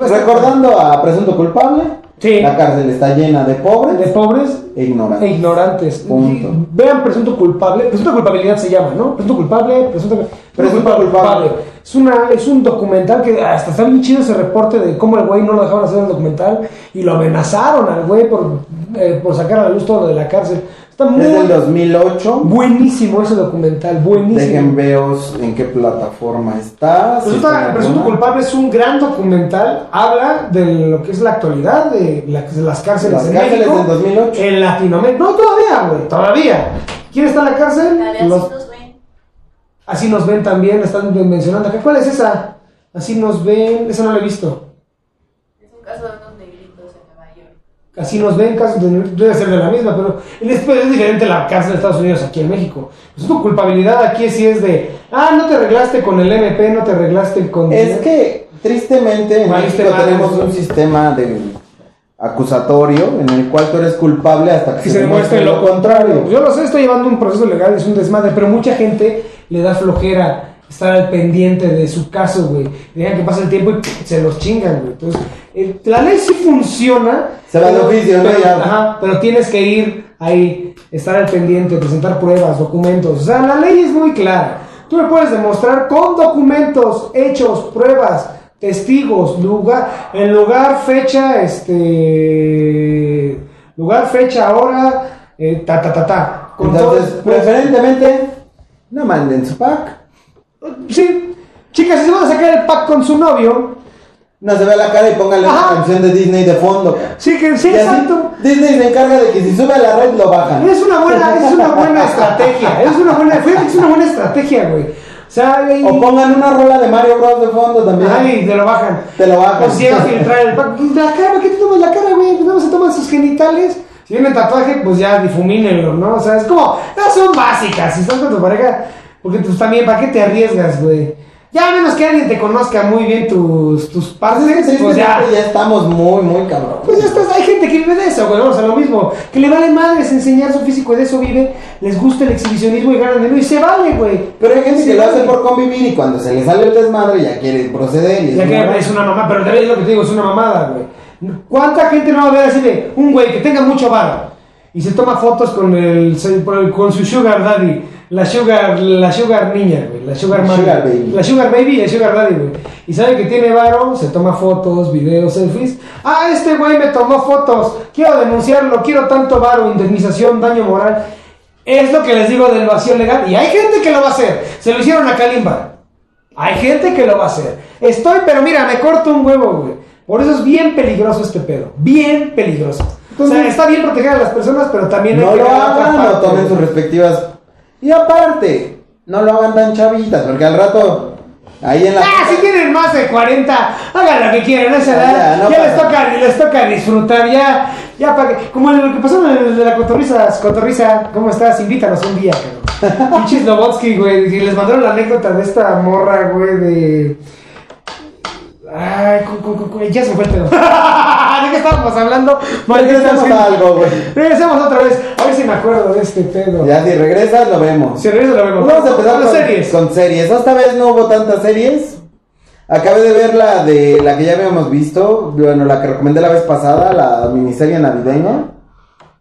ya- recordando a presunto culpable, Sí. la cárcel está llena de pobres de pobres e ignorantes. e ignorantes. Punto. Y Vean presunto culpable. Presunto culpabilidad se llama, ¿no? Presunto culpable, presunto, Presunto culpable. Es, una, es un documental que hasta está bien chido ese reporte de cómo el güey no lo dejaban hacer el documental y lo amenazaron al güey por, eh, por sacar a la luz todo lo de la cárcel. Está muy Es del 2008. buenísimo ese documental, buenísimo. Dejen veos en qué plataforma está. si Presunto, está Presunto culpable es un gran documental. Habla de lo que es la actualidad de, la- de las cárceles Las en cárceles México, del 2008. En Latinoamérica. No, todavía, güey. Todavía. ¿Quién está en la cárcel? Los-. Así nos ven también. Están mencionando acá. ¿Cuál es esa? Así nos ven. Esa no la he visto. Es un caso de unos negritos en Nueva York. Así nos ven, casos de- debe ser de la misma, pero es diferente la cárcel de Estados Unidos aquí en México. Pues tu culpabilidad aquí sí es de, ah, no te arreglaste con el MP, no te arreglaste con... Es que tristemente en México tenemos un sistema de acusatorio en el cual tú eres culpable hasta que que se demuestre lo contrario. contrario. Yo lo sé, estoy llevando un proceso legal, es un desmadre, pero mucha gente le da flojera estar al pendiente de su caso, güey. Dejan que pase el tiempo y se los chingan, güey. Entonces, eh, la ley sí funciona. Se va de oficio, ¿no? Ajá, pero tienes que ir ahí estar al pendiente, presentar pruebas, documentos. O sea, la ley es muy clara. Tú me puedes demostrar con documentos, hechos, pruebas, testigos, lugar, el lugar, fecha, este, lugar, fecha, hora, eh, ta, ta, ta, ta. Con Entonces, todo- pues, preferentemente, no manden su pack. sí, chicas, si se van a sacar el pack con su novio, No se ve la cara y póngale Ajá. una canción de Disney de fondo. sí que sí, exacto. Disney se encarga de que si sube a la red lo bajan. Es una buena, es una buena estrategia, es una buena, es una buena estrategia, güey. O sea, y- O pongan una rola de Mario Bros de fondo también. Ay, te lo bajan. Te lo bajan. Pues llega a filtrar el pack. La cara, ¿qué te tomas la cara, güey? Pues más se toman sus genitales. Si viene tatuaje, pues ya difumínenlo, ¿no? O sea, es como, no son básicas. Si estás con tu pareja, porque pues también, ¿para qué te arriesgas, güey? Ya a menos que alguien te conozca muy bien tus, tus partes, pues ya. Ya estamos muy, muy cabrón. Pues ya estás, hay gente que vive de eso, güey, vamos a lo mismo. Que le vale madres enseñar su físico y de eso vive, les gusta el exhibicionismo y ganan dinero y se vale, güey. Pero hay gente Sí, que lo hace por convivir y cuando se le sale el desmadre ya quiere proceder. Y Ya es que es una mamá, pero también es lo que te digo, es una mamada, güey. ¿Cuánta gente no va a ver así de un güey que tenga mucho varo y se toma fotos con el con su sugar daddy, la sugar la sugar niña, güey, la sugar mami, Sugar baby. la sugar baby y el sugar daddy, güey. Y sabe que tiene varo, se toma fotos, videos, selfies. Ah, este güey me tomó fotos, quiero denunciarlo, quiero tanto varo, indemnización, daño moral. Es lo que les digo del vacío legal y hay gente que lo va a hacer. Se lo hicieron a Kalimba. Hay gente que lo va a hacer. Estoy, pero mira, me corto un huevo, güey. Por eso es bien peligroso este pedo. Bien peligroso. o sea, está bien proteger a las personas, pero también hay No que lo la hagan, no tomen sus respectivas. Y aparte, no lo hagan tan chavitas, porque al rato, ahí en la. Ah, si tienen más de 40, hagan lo que quieran, esa Ya, edad. no ya les toca, les toca disfrutar, ya, ya para que. Como lo que pasó en el de la cotorriza, cotorriza, ¿cómo estás? Invítanos un día, cabrón. Pinches Lobotsky, güey, y les mandaron la anécdota de esta morra, güey, de. Ay, ya se fue el pedo. ¿De qué estábamos hablando? Regresemos a algo, güey. Regresemos otra vez. A ver si me acuerdo de este pedo. Ya si regresas, lo vemos. Si regresa lo vemos. Vamos a empezar Con con, series. con series. Esta vez no hubo tantas series. Acabé de ver la de la que ya habíamos visto. Bueno, la que recomendé la vez pasada, la miniserie navideña.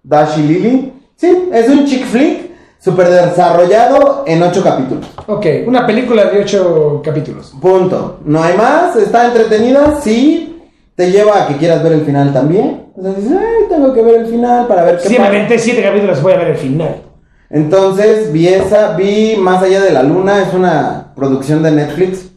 Dash y Lily. Sí, es un chick flick super desarrollado en ocho capítulos. Ok, una película de ocho capítulos. Punto. No hay más. Está entretenida. Sí. Te lleva a que quieras ver el final también. Entonces dices, ay, tengo que ver el final para ver qué me pasa". capítulos, voy a ver el final. Entonces vi esa, vi Más allá de la luna, es una producción de Netflix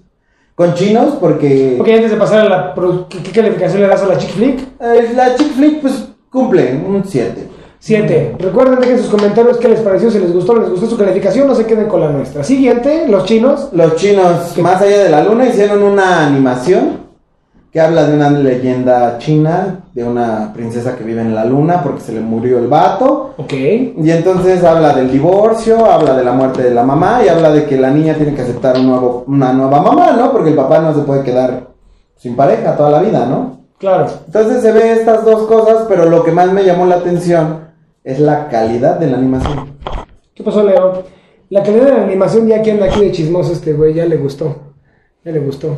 con chinos porque Ok, antes de pasar a la. produ- ¿Qué, qué calificación le das a la chick flick? eh, la chick flick pues cumple un 7. 7. Recuerden, dejen sus comentarios qué les pareció, si les gustó, les gustó su calificación, no se queden con la nuestra. Siguiente, los chinos. Los chinos. Más allá de la luna, hicieron una animación que habla de una leyenda china, de una princesa que vive en la luna porque se le murió el vato. Ok. Y entonces habla del divorcio, habla de la muerte de la mamá y habla de que la niña tiene que aceptar un nuevo, una nueva mamá, ¿no? Porque el papá no se puede quedar sin pareja toda la vida, ¿no? Claro. Entonces se ve estas dos cosas, pero lo que más me llamó la atención es la calidad de la animación. ¿Qué pasó, Leo? La calidad de la animación ya que anda aquí de chismoso este güey, ya le gustó. Ya le gustó.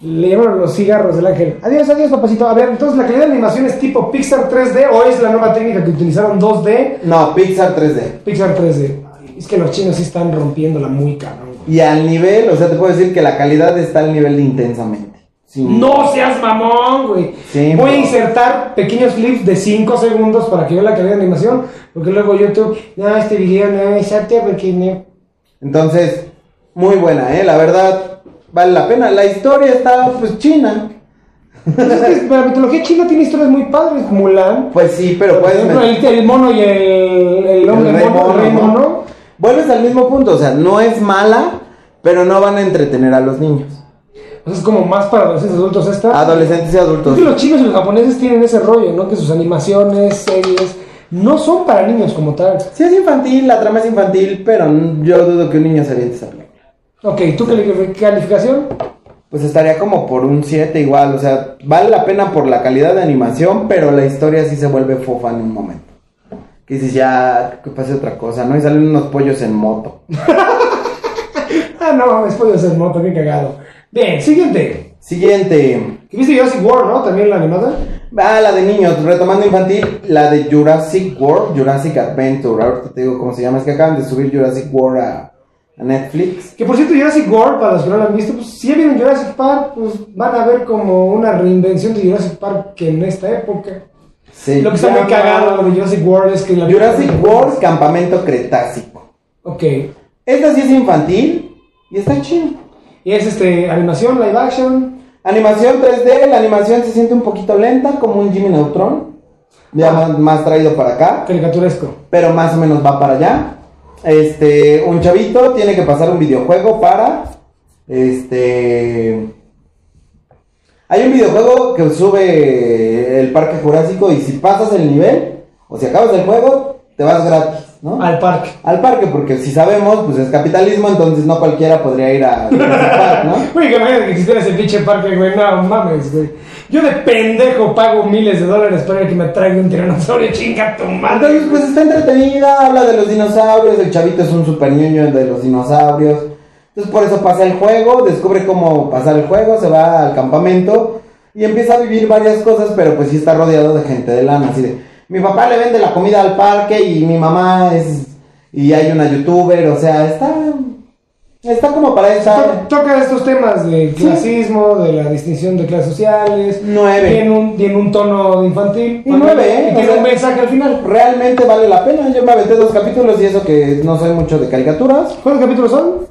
Le llamaron los cigarros del ángel. Adiós, adiós, papacito. A ver, entonces la calidad de animación es tipo Pixar 3D o es la nueva técnica que utilizaron 2D, No, Pixar 3D. Pixar 3D. Ay, Es que los chinos sí están rompiéndola muy cabrón. Y al nivel, o sea, te puedo decir que la calidad está al nivel de intensamente. No seas mamón, güey. Sí, Voy a insertar pequeños clips de 5 segundos para que vean la calidad de animación. Porque luego YouTube, no, este video no es porque no. Entonces, muy buena, ¿eh? La verdad, vale la pena. La historia está, pues, china. Pues es que la mitología china tiene historias muy padres. Mulan. Pues sí, pero Por puedes... ejemplo, met- el, el mono y el, el hombre El rey mono, rey mono, ¿no? mono. Vuelves al mismo punto, o sea, no es mala, pero no van a entretener a los niños. O sea, es como más para adolescentes adultos esta. Adolescentes y Es adultos. que los chinos y los japoneses tienen ese rollo, ¿no? Que sus animaciones, series, no son para niños como tal. Sí es infantil, la trama es infantil, pero yo dudo que un niño se aviente esa película. Ok, ¿tú qué calificación? Pues estaría como por un 7 igual, o sea, vale la pena por la calidad de animación, pero la historia sí se vuelve fofa en un momento. Que dices, ya, que pase otra cosa, ¿no? Y salen unos pollos en moto. Ah, no, después de ser moto, qué cagado. Bien, siguiente. Siguiente. ¿Viste Jurassic World, no? También la animada. Ah, la de niños, retomando infantil, la de Jurassic World, Jurassic Adventure, ahorita te digo cómo se llama, es que acaban de subir Jurassic World a, a Netflix. Que por cierto, Jurassic World, para los que no lo han visto, pues si ya vieron Jurassic Park, pues van a ver como una reinvención de Jurassic Park que en esta época. Se Lo que está muy cagado de Jurassic World es que la Jurassic World Campamento Cretácico. Ok. Esta sí es infantil y está chido. Y es este animación, live action. Animación 3D, la animación se siente un poquito lenta, como un Jimmy Neutron. Ya Ah. más, más traído para acá, Caricaturesco. pero más o menos va para allá. Este, un chavito tiene que pasar un videojuego para. Este. Hay un videojuego que sube el Parque Jurásico y si pasas el nivel, o si acabas el juego, te vas gratis, ¿no? Al parque. Al parque, porque si sabemos, pues es capitalismo, entonces no cualquiera podría ir a Park, ¿no? Güey, que imagínate que existiera ese pinche parque, güey. No mames, güey. Yo de pendejo pago miles de dólares para que me traiga un tiranosaurio, chinga tu madre. Entonces, pues está entretenida, habla de los dinosaurios, el chavito es un super niño de los dinosaurios. Entonces por eso pasa el juego, descubre cómo pasar el juego, se va al campamento y empieza a vivir varias cosas, pero pues sí está rodeado de gente de lana, así de, mi papá le vende la comida al parque y mi mamá es, y hay una youtuber, o sea, está, está como para To- esa... Toca estos temas de clasismo, de la distinción de clases sociales. Nueve. Tiene un, tiene un tono infantil. Y nueve, ¿eh? Y O tiene sea, un mensaje al final. Realmente vale la pena, yo me aventé dos capítulos y eso que no soy mucho de caricaturas, ¿Cuántos capítulos son?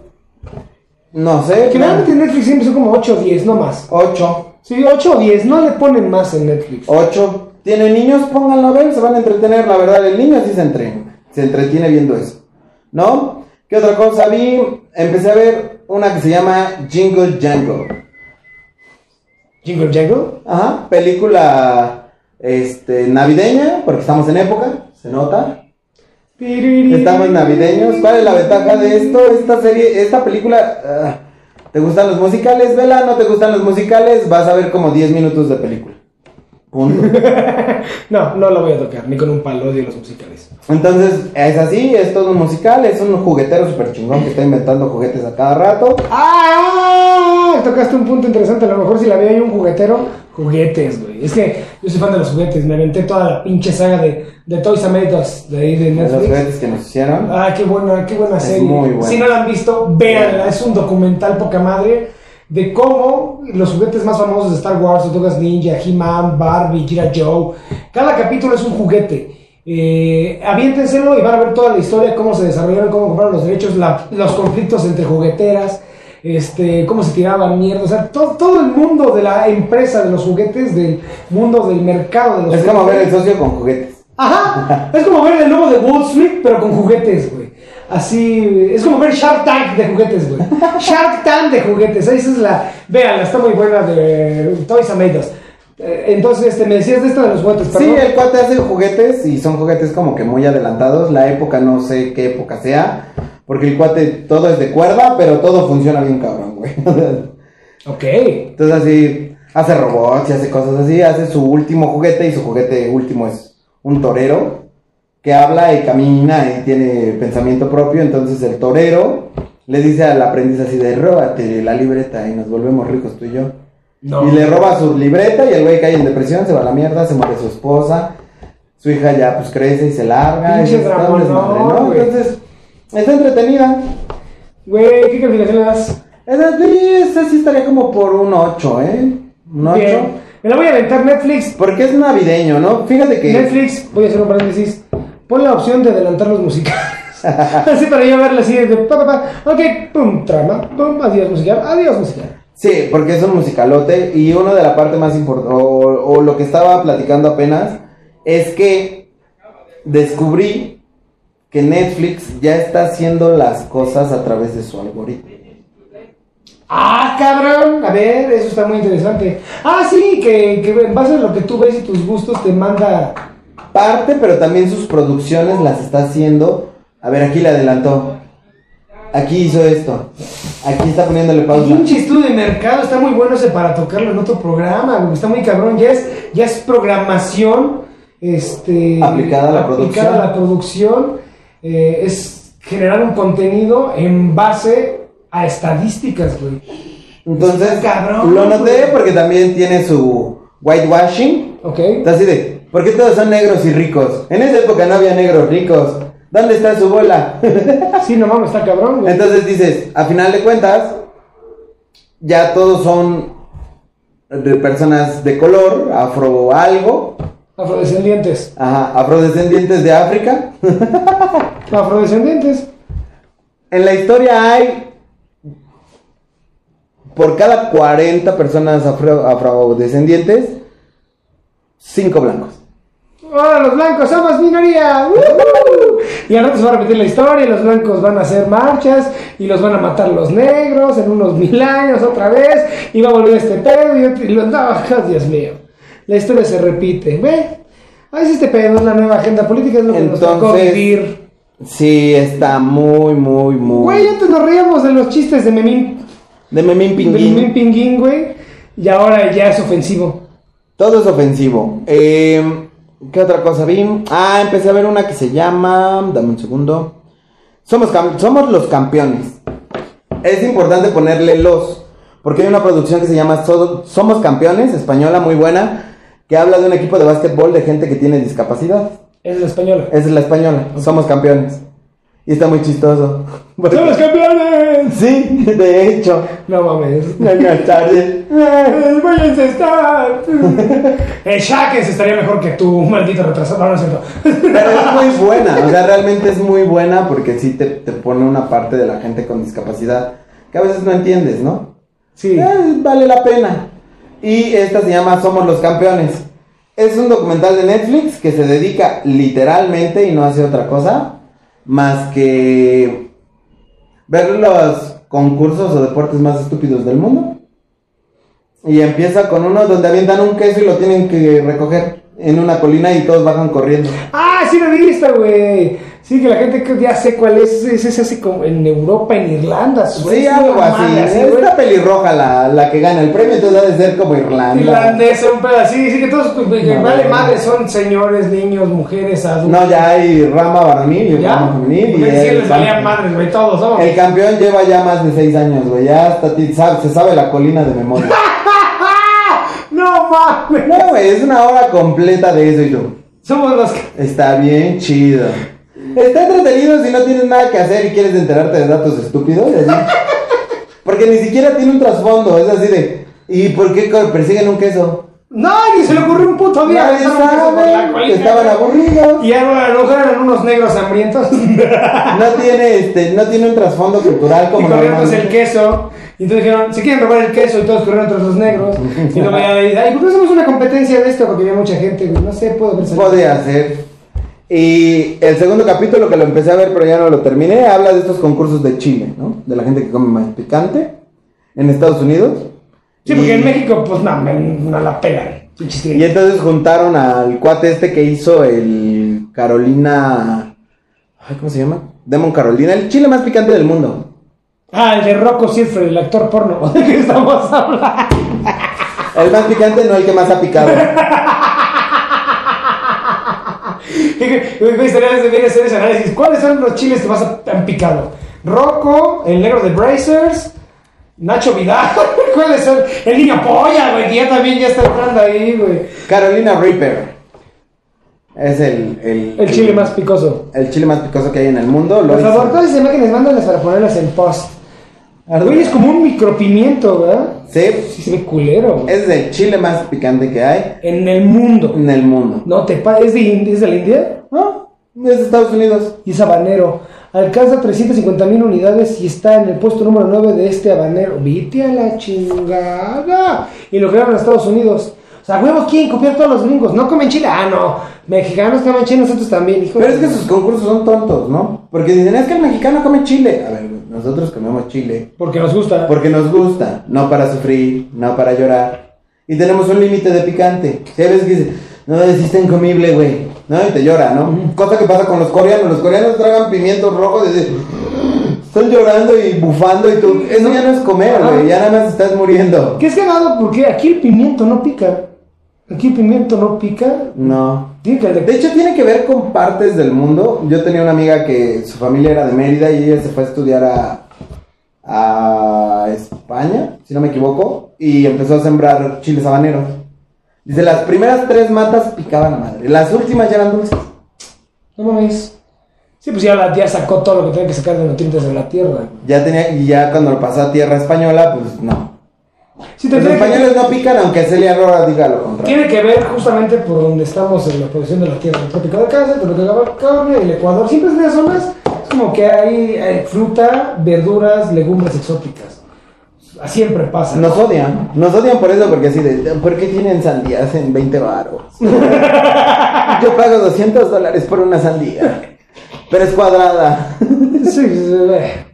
no sé, Generalmente en Netflix siempre son como 8 o 10, no más. ocho. Sí, 8 o 10, no le ponen más en Netflix. 8. ¿Tienen niños? Pónganlo a ver, se van a entretener. La verdad, el niño sí se entrena. Se entretiene viendo eso. ¿No? ¿Qué otra cosa vi? Empecé a ver una que se llama Jingle Jangle. Jingle Jangle. Ajá. Película este, navideña, porque estamos en época, se nota. Estamos navideños. ¿Cuál es la ventaja de esto? Esta serie, esta película. ah, ¿Te gustan los musicales? Vela, no te gustan los musicales, vas a ver como 10 minutos de película. No, no lo voy a tocar, ni con un palo de los musicales. Entonces, es así, es todo un musical, es un juguetero súper chingón que está inventando juguetes a cada rato. ¡Ah! Tocaste un punto interesante. A lo mejor si la veo hay un juguetero, juguetes, güey. Es que yo soy fan de los juguetes. Me aventé toda la pinche saga de, de Toys and Us de ahí de De los Netflix. juguetes que nos hicieron. Ah, qué buena, qué buena Es serie. muy buena. Si no la han visto, véanla. Es un documental poca madre de cómo los juguetes más famosos de Star Wars, Tortugas Ninja, He-Man, Barbie, Gira Joe, cada capítulo es un juguete. Eh, aviéntenselo y van a ver toda la historia, cómo se desarrollaron, cómo compraron los derechos, la- los conflictos entre jugueteras, este, cómo se tiraban mierda, o sea, todo, todo el mundo de la empresa de los juguetes, del mundo del mercado de los Es como ver juguetes. el socio con juguetes. Ajá, es como ver el lobo de Wall Street, pero con juguetes, güey. Así, es como ver Shark Tank de juguetes, güey. Shark Tank de juguetes, esa es la. Véanla, está muy buena de Toys and Us. Eh, Entonces, este, me decías de esta de los juguetes, Sí, el cuate hace juguetes y son juguetes como que muy adelantados. La época no sé qué época sea, porque el cuate todo es de cuerda, pero todo funciona bien cabrón, güey. Ok. Entonces así, hace robots y hace cosas así, hace su último juguete y su juguete último es un torero que habla y camina y tiene pensamiento propio, entonces el torero le dice al aprendiz así de róbate la libreta y nos volvemos ricos tú y yo. No. Y le roba su libreta y el güey cae en depresión, se va a la mierda, se muere su esposa, su hija ya pues crece y se larga. Y no, ¿no? Entonces, está entretenida. Güey, ¿qué calificación le das? Esa sí estaría como por un 8, ¿eh? Un 8. Bien. Me la voy a aventar Netflix. Porque es navideño, ¿no? Fíjate que. Netflix, voy a hacer un paréntesis. Pon la opción de adelantar los musicales. así para yo verla así de pa, pa, pa. Ok, pum, trama, pum, adiós musical, adiós musical. Sí, porque es un musicalote. Y una de la parte más importante, o, o lo que estaba platicando apenas, es que descubrí que Netflix ya está haciendo las cosas a través de su algoritmo. Ah, cabrón. A ver, eso está muy interesante. Ah, sí, que, que en base a lo que tú ves y tus gustos te manda. Parte, pero también sus producciones las está haciendo. A ver, aquí le adelantó. Aquí hizo esto. Aquí está poniéndole pausa. Pinche estudio de mercado, está muy bueno ese para tocarlo en otro programa, güey, está muy cabrón, ya es, ya es programación, este, Aplicada a la aplicada producción. a la producción, eh, es generar un contenido en base a estadísticas, güey. Entonces, cabrón, lo noté güey. porque también tiene su whitewashing. Ok. Está así de, ¿por qué todos son negros y ricos? En esa época no había negros ricos. ¿Dónde está su bola? Sí, no mames, está cabrón, güey. Entonces dices, a final de cuentas, ya todos son de personas de color, afro algo, Afrodescendientes. ajá, afrodescendientes de África. Afrodescendientes. En la historia hay, por cada 40 personas afro- afrodescendientes, 5 blancos. ¡Hola, los blancos somos minoría! Y al rato se va a repetir la historia, y los blancos van a hacer marchas, y los van a matar los negros en unos mil años otra vez, y va a volver este pedo, y, otro- y lo no, oh, Dios mío. La historia se repite, ¿ve? Ahí es este pedo, es la nueva agenda política, es lo que nos tocó vivir. Sí, está muy, muy, muy... Güey, antes nos reíamos de los chistes de Memín, De Memín de Memín Pinguín. Pinguín, güey, y ahora ya es ofensivo. Todo es ofensivo. Eh, ¿Qué otra cosa vi? Ah, empecé a ver una que se llama... Dame un segundo. Somos, cam- somos los campeones. Es importante ponerle los. Porque hay una producción que se llama So- Somos Campeones, española muy buena, que habla de un equipo de básquetbol de gente que tiene discapacidad. Es la española. Es la española. Somos campeones. Y está muy chistoso. ¡Somos campeones! Sí, de hecho. No mames. Tardes. ¡Eh, ¡Váyanse a estar! El Shackens estaría mejor que tú, maldito retrasado. No, no es cierto. Pero es muy buena, o sea, realmente es muy buena porque sí te, te pone una parte de la gente con discapacidad que a veces no entiendes, ¿no? Sí. Eh, vale la pena. Y esta se llama Somos los Campeones. Es un documental de Netflix que se dedica literalmente y no hace otra cosa más que ver los concursos o deportes más estúpidos del mundo. Y empieza con uno donde avientan un queso y lo tienen que recoger en una colina y todos bajan corriendo. Ah, sí lo he visto, güey. Sí, que la gente que ya sé cuál es. Ese se hace como en Europa, en Irlanda. Sí, Suecia, algo una así. madre es güey. una pelirroja la, la que gana el premio, entonces debe ser como Irlanda. Irlandesa, un pedo así. Sí, que todos, pues, No, vale güey. madre, son señores, niños, mujeres, adultos. No, ya hay rama varonil y rama femenil. Y Porque sí el, les valían madres, güey, todos, ¿no? el campeón lleva ya más de seis años, güey. Ya hasta ti sabe- se sabe la colina de memoria. No mames. No, güey, es una hora completa de eso y tú. Somos los que. Está bien chido. Está entretenido si no tienes nada que hacer y quieres enterarte de datos estúpidos. así. Porque ni siquiera tiene un trasfondo. Es así de. ¿Y por qué persiguen un queso? No, ni se le ocurrió un puto día. Nadie sabe. Estaban aburridos. Y a lo mejor eran unos negros hambrientos. No tiene, este, no tiene un trasfondo cultural y como corrieron el normalmente. queso. Y entonces dijeron, se quieren robar el queso. Y todos corrieron tras los negros. Y luego ya, ay, ¿por qué no hacemos una competencia de esto? Porque había mucha gente. No sé, puedo ver. Podría ser. Y el segundo capítulo que lo empecé a ver pero ya no lo terminé, habla de estos concursos de Chile, ¿no? De la gente que come más picante en Estados Unidos. Sí, porque Y- en México, pues no, no la pelan. Y entonces juntaron al cuate este que hizo el Carolina. Ay, ¿Cómo se llama? Demon Carolina, el chile más picante del mundo. Ah, el de Rocco Siffredi, el actor porno. ¿De qué estamos hablando? El más picante, no el que más ha picado. Me gustaría ver hacer ese análisis. ¿Cuáles son los chiles que más han picado? Rocco, el negro de Brazers, Nacho Vidal. ¿Cuáles son? El niño polla, güey, que ya también ya está entrando ahí, güey. Carolina Reaper. Es el, el, El chile más picoso. el chile más picoso que hay en el mundo. Lo Por favor, todas esas imágenes, mándalas para ponerlas en post. Güey, es como un micropimiento, ¿verdad? Sí, Sí se ve culero, güey. es el chile más picante que hay En el mundo. en el mundo. No te pa ¿Es de, ¿Es de la India? ¿No? Es de Estados Unidos. Y es habanero. Alcanza 350 mil unidades y está en el puesto número 9 de este habanero. Vite a la chingada. Y lo crearon en Estados Unidos. O sea, huevos quieren copiar todos los gringos. No comen chile. Ah, no. Mexicanos comen chile, nosotros también, hijo. Pero es que sus concursos son tontos, ¿no? Porque dicen, es que el mexicano come chile. A ver, nosotros comemos chile Porque nos gusta. porque nos gusta, no para sufrir, no para llorar. Y tenemos un límite de picante. Si hay veces que dicen, no, está incomible, güey. No, y te llora, ¿no? Cosa que pasa con los coreanos. Los coreanos tragan pimientos rojos y dicen, están llorando y bufando y tú. Eso ya no es comer, güey. Ya nada más estás muriendo. ¿Qué es cagado? Porque aquí el pimiento no pica. Aquí pimiento no pica. No. De hecho, tiene que ver con partes del mundo. Yo tenía una amiga que su familia era de Mérida y ella se fue a estudiar a, a España, si no me equivoco, y empezó a sembrar chiles habaneros. Dice, las primeras tres matas picaban a madre. Las últimas ya eran dulces. No mames. Sí, pues ya la tía sacó todo lo que tenía que sacar de nutrientes de la tierra. Ya tenía, y ya cuando lo pasó a tierra española, pues no. Sí, Los tiene que- españoles no pican, aunque Celia Rora diga lo contrario. Tiene que ver justamente por donde estamos en la producción de la tierra. El trópico de Cáncer, el trópico de Capricornio, el Ecuador. Siempre es de esas zonas. Es como que hay eh, fruta, verduras, legumbres exóticas. Siempre pasa. Nos odian, nos odian por eso, porque así de, ¿por qué tienen sandías en 20 baros? Yo pago 200 dólares por una sandía, pero es cuadrada. Sí, sí, una-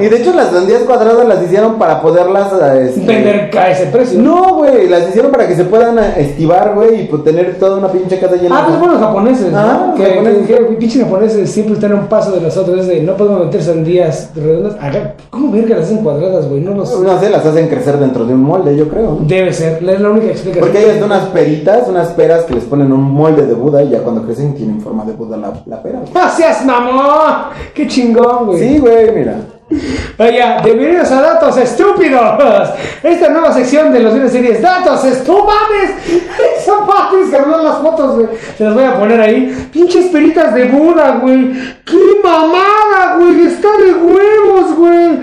Y de hecho las sandías cuadradas las hicieron para poderlas... eh, este, Vender a ese precio. No, güey, las hicieron para que se puedan eh, estivar, güey, y pues tener toda una pinche casa llena Ah, pues bueno, los japoneses, ¿no? Ah, que, los japoneses. que- que pinches japoneses siempre están a un paso de nosotros. Es de no podemos meter sandías redondas. Acá, ¿Cómo verga las hacen cuadradas, güey? No lo sé. No sé, las hacen crecer dentro de un molde, yo creo. Debe ser, es la única explicación. Porque hay hasta unas peritas, unas peras que les ponen un molde de Buda y ya cuando crecen tienen forma de Buda la, la pera. ¡Gracias, mamón! ¡Qué chingón, güey! Sí, güey, mira. Vaya, bienvenidos a Datos Estúpidos. Esta nueva sección de los videos series. ¡Datos estúpidos! Son padres, cabrón, las fotos, güey. Se las voy a poner ahí. Pinches peritas de Buda, güey. ¡Qué mamada, güey! Está de huevos, güey.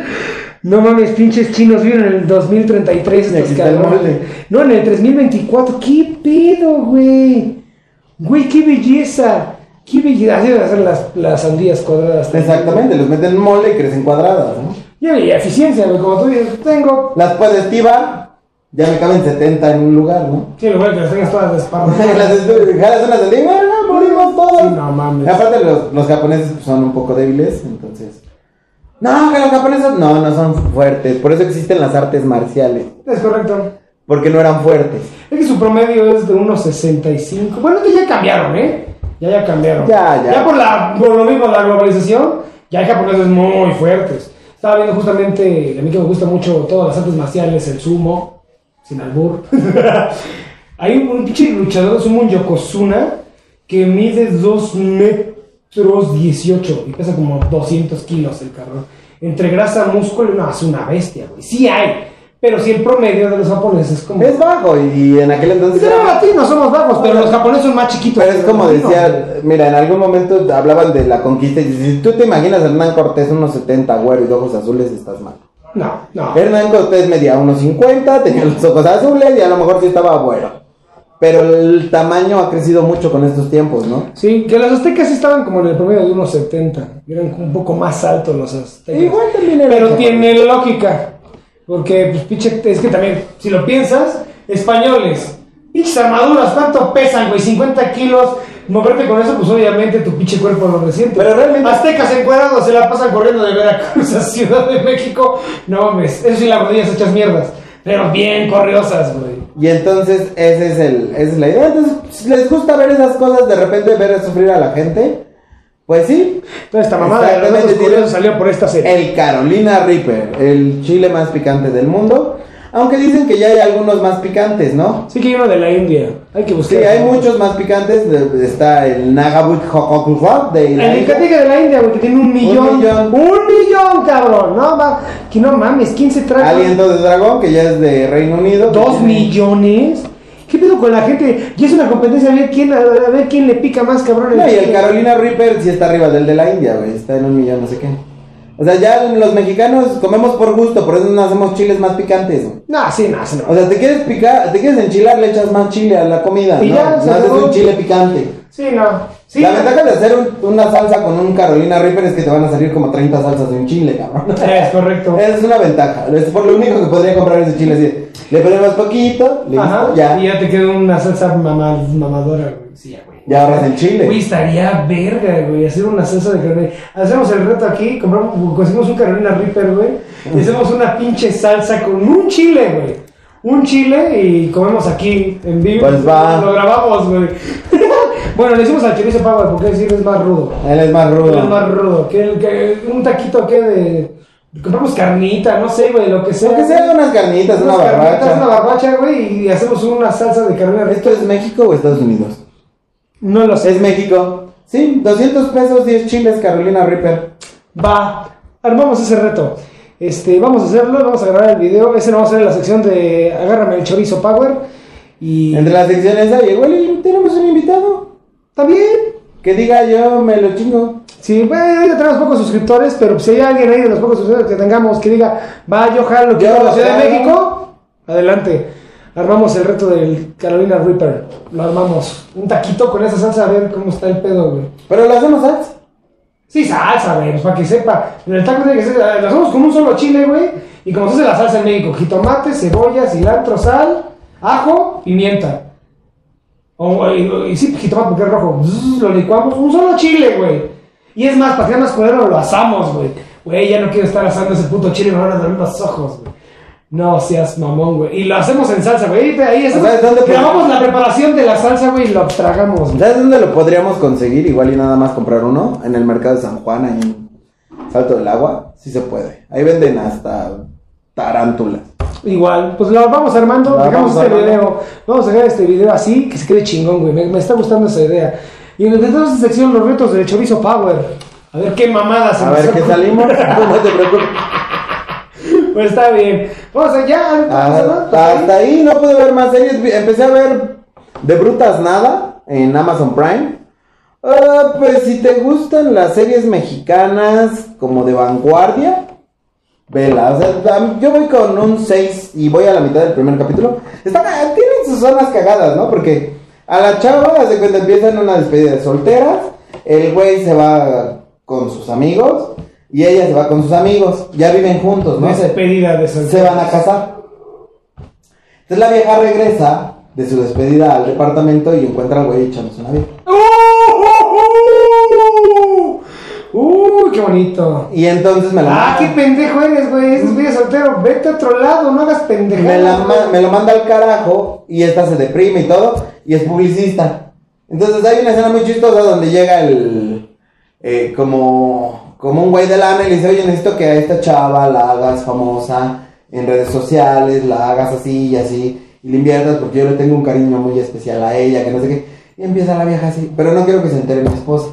No mames, pinches chinos viven en el 2033 Aquí estos cabrones. No, en el 3024. ¿Qué pedo, güey? Güey, qué belleza. Qué. Así deben hacer las, las sandías cuadradas. Exactamente, los meten en molde y crecen cuadradas, ¿no? Y y eficiencia, como tú dices, tengo. Las puedes estivar, ya me caben 70 en un lugar, ¿no? Sí, lo bueno que las tengas todas las desparramadas. estu- jalas una sandía y bueno, morimos todos. Sí, no mames. Aparte los, los japoneses pues, son un poco débiles, entonces... No, que los japoneses no, no son fuertes, por eso existen las artes marciales, Es correcto. porque no eran fuertes. Es que su promedio es de unos 65. Bueno, que ya cambiaron, ¿eh? Ya, ya cambiaron. Ya, ya. Ya por, la, por lo mismo, la globalización, ya hay japoneses muy fuertes. Estaba viendo justamente, a mí que me gusta mucho todas las artes marciales, el sumo, sin albur. hay un, un pinche luchador sumo en Yokozuna que mide 2 metros 18 y pesa como 200 kilos el cabrón. Entre grasa, músculo, no, es una bestia, güey. Sí hay, pero si el promedio de los japoneses es como... Es bajo y en aquel entonces... Era- latinos somos bajos, pero los japoneses son más chiquitos. Pero es como decía, mira, en algún momento hablaban de la conquista y si tú te imaginas a Hernán Cortés unos 70 güero y ojos azules, estás mal. No, no. Hernán Cortés medía unos 50, tenía los ojos azules y a lo mejor sí estaba güero. Pero el tamaño ha crecido mucho con estos tiempos, ¿no? Sí, que los aztecas sí estaban como en el promedio de unos 70. Eran un poco más altos los aztecas. Igual también eran Pero tiene lógica. Porque, pues, pinche, es que también, si lo piensas, españoles, pinches armaduras, ¿cuánto pesan, güey? 50 kilos. Moverte con eso, pues obviamente tu pinche cuerpo lo resiente. Pero realmente- Aztecas encuadrados se la pasan corriendo de Veracruz a Ciudad de México. No mames, eso sí, las rodillas hechas mierdas. Pero bien corriosas, güey. Y entonces ese es el, esa es la idea. Entonces, si les gusta ver esas cosas, de repente ver sufrir a la gente, pues sí. Entonces, esta mamada de los curiosos salió por esta serie. El Carolina Reaper, el chile más picante del mundo. Aunque dicen que ya hay algunos más picantes, ¿no? Sí que hay uno de la India. Hay que buscar. Sí, hay muchos más picantes. Está el Nagabut Hokokuwa de la El India. De la India, güey, que tiene un millón. millón. Un millón, cabrón. No, ma- que no mames. ¿Quién se trae? Aliento de Dragón, que ya es de Reino Unido. ¿Dos millones? ¿Qué pedo con la gente? Ya es una competencia a ver quién, a ver quién le pica más, cabrón. No, y el. Carolina Reaper sí está arriba del de la India, güey. Está en un millón, no sé qué. O sea, ya los mexicanos comemos por gusto, por eso no hacemos chiles más picantes, güey. No, sí, no, sí, no. O sea, te quieres picar, te quieres enchilar, le echas más chile a la comida. Y no, ya, no haces un chile picante. Sí, no. Sí. La ventaja de hacer un- una salsa con un Carolina Reaper es que te van a salir como 30 salsas de un chile, cabrón. Es correcto. Esa es una ventaja. Es por lo único que podría comprar ese chile así. Le ponemos poquito, listo, Ajá. ya. Y ya te queda una salsa mama- mamadora, güey. Sí, ya, güey. Ya ahorras el chile. Güey, estaría verga, güey, hacer una salsa de Carolina. Hacemos el reto aquí, compramos, conseguimos un Carolina Reaper, güey. Y hacemos una pinche salsa con un chile, güey. Un chile y comemos aquí en vivo. Pues va. Lo grabamos, güey. bueno, le hicimos al chorizo power porque decir es más rudo. Él es más Él rudo. Es más rudo. Que, el- que un taquito que de. Compramos carnita, no sé, güey, lo que sea. Aunque sean unas carnitas, una Unas carnitas, una barbacha. barbacha, güey, y hacemos una salsa de Carolina ¿Esto es México o Estados Unidos? No lo sé. Es México. Sí, 200 pesos, 10 chiles, Carolina Reaper. Va, armamos ese reto. Este, vamos a hacerlo, vamos a grabar el video. Ese lo vamos a hacer en la sección de Agárrame el chorizo power. Y Entre las secciones hay, igual y tenemos un invitado. también, Que diga yo me lo chingo. sí, bueno, tenemos pocos suscriptores, pero si hay alguien ahí de los pocos suscriptores que tengamos que diga, va, yo jalo, quiero la Ciudad de. México, adelante. Armamos el reto del Carolina Reaper. Lo armamos. Un taquito con esa salsa, a ver cómo está el pedo, güey. Pero lo hacemos antes. Sí, salsa, güey, pues para que sepa. En el taco tiene que ser, lo hacemos con un solo chile, güey. Y como se hace la salsa en México, jitomate, cebolla, cilantro, sal, ajo, pimienta. O, y, y sí, jitomate porque es rojo. Zzz, lo licuamos, un solo chile, güey. Y es más, para que más culero, lo asamos, güey. Güey, ya no quiero estar asando ese puto chile, me van a doler los ojos, güey. No seas mamón, güey. Y lo hacemos en salsa, güey. Ahí hacemos, ¿Sabes dónde grabamos la preparación de la salsa, güey, y lo tragamos. güey. ¿Sabes dónde lo podríamos conseguir? Igual y nada más comprar uno. En el mercado de San Juan, ahí en Salto del Agua. Sí se puede. Ahí venden hasta tarántulas. Igual, pues lo vamos armando, dejamos vamos este armando. video, vamos a dejar este video así, que se quede chingón, güey, me, me está gustando esa idea. Y de esta sección, los retos del chorizo power, a ver qué mamadas A ver qué salimos. No te preocupes. Pues está bien, vamos allá, Ah, hasta ahí no pude ver más series. Empecé a ver De Brutas Nada en Amazon Prime. Ah, pues si te gustan las series mexicanas como de vanguardia, vela. O sea, yo voy con un 6 y voy a la mitad del primer capítulo. Está, tienen sus zonas cagadas, ¿no? Porque a la chava, hace cuenta, empiezan una despedida de solteras. El güey se va con sus amigos y ella se va con sus amigos. Ya viven juntos, ¿no? Se- Despedida de se van a casar. Entonces la vieja regresa de su despedida al departamento y encuentra al güey echándose una vieja. ¡Uh! ¡Qué bonito! Y entonces me la ¡Ah, qué pendejo eres, güey! Ese es güey soltero, vete a otro lado, no hagas me, la pendejadas. ma- me lo manda al carajo y esta se deprime y todo y es publicista. Entonces hay una escena muy chistosa donde llega el eh, como como un güey de lana y le dice, oye, necesito que a esta chava la hagas famosa en redes sociales, la hagas así y así, y le inviertas porque yo le tengo un cariño muy especial a ella, que no sé qué. Y empieza la vieja así, pero no quiero que se entere mi esposa.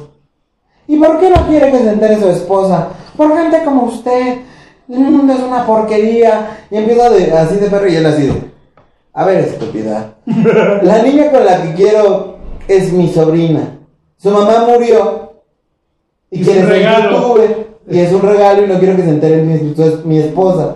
¿Y por qué no quiere que se entere su esposa? Por gente como usted. El mundo es una porquería. Y empieza de, así de perro y él así de... A ver, estúpida. La niña con la que quiero es mi sobrina. Su mamá murió. Y quiere ser youtuber. Y es un regalo y no quiero que se entere mi, esposa.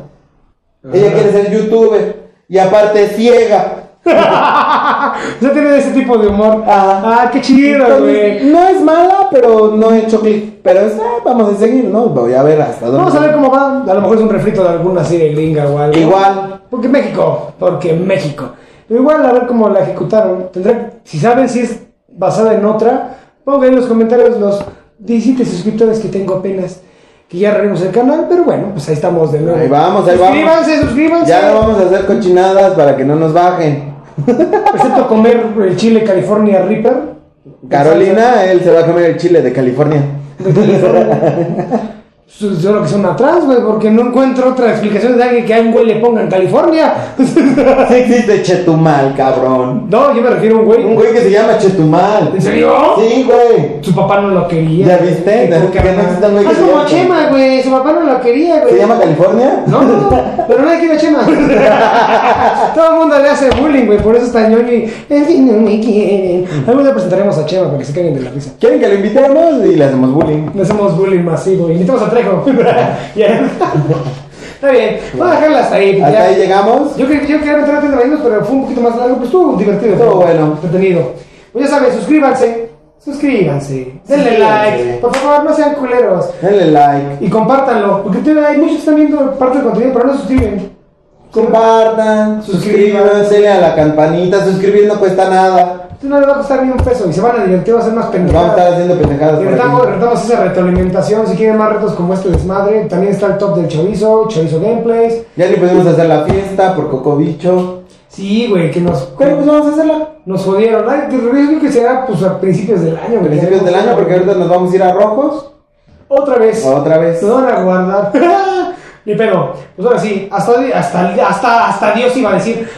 Ella quiere ser youtuber. Y aparte es ciega. Ya tiene ese tipo de humor. Ajá. ¡Ah, qué chido, güey! no es mala, pero no he hecho clic. Pero es, ah, vamos a seguir, ¿no? Voy a ver hasta dónde. Vamos a ver cómo va. A lo mejor es un refrito de alguna serie gringa o algo. Igual. Porque México, porque México. Pero igual a ver cómo la ejecutaron. Tendrá, si saben si es basada en otra, pongan en los comentarios los 17 suscriptores que tengo apenas. Que ya arreglamos el canal, pero bueno, pues ahí estamos de nuevo. Ahí vamos, ahí vamos. Suscríbanse, suscríbanse. Ya no vamos a hacer cochinadas para que no nos bajen. Excepto comer el chile California Reaper. Carolina, él se va a comer el chile de California. De California. Pues, Yo creo que son una trans, güey, porque no encuentro otra explicación de alguien que a un güey le ponga en California. Existe Chetumal, cabrón. No, yo me refiero a un güey. Un güey que se llama Chetumal. ¿En serio? Sí, güey. Su papá no lo quería. ¿Ya viste? No un güey Ah, se como Chema, güey. Su papá no lo quería, güey. ¿Se llama California? No, no, pero nadie quiere a Chema. Todo el mundo le hace bullying, güey. Por eso está ñoño y. Es que no me quieren. Algún día presentaremos a Chema para que se caigan de la risa. ¿Quieren que lo invitemos? Y le hacemos bullying. Le hacemos bullying masivo. Invitamos a Ya. Está bien. Vamos a dejarla hasta ahí. Hasta ya. ahí llegamos. Yo, quería- yo quería meter antes de irnos, pero fue un poquito más largo, pero estuvo divertido. Estuvo bueno. Entretenido. Pues ya saben, suscríbanse. Suscríbanse. Denle like. Por favor, no sean culeros. Denle like. Y compártanlo. Porque hay muchos que están viendo parte del contenido, pero no se suscriben. Compartan, suscríbanse a la campanita. Suscribir no cuesta nada. Entonces no les va a costar ni un peso y se van a divertir, va a ser más Vamos a estar pendejadas. haciendo pendejadas retamos, retamos esa retroalimentación. Si quieren más retos como este desmadre, también está el top del chorizo, chorizo gameplays. Ya ni pudimos hacer la fiesta por Cocobicho. Sí, güey, que nos, Pero pues vamos a hacerla. nos jodieron. Ay, yo creo que será pues, a principios del año. Güey. principios del año, porque ahorita nos vamos a ir a rojos. Otra vez. Otra vez. Nos van a guardar. Ni pedo. Pues ahora sí, hasta, hasta, hasta, hasta Dios iba a decir.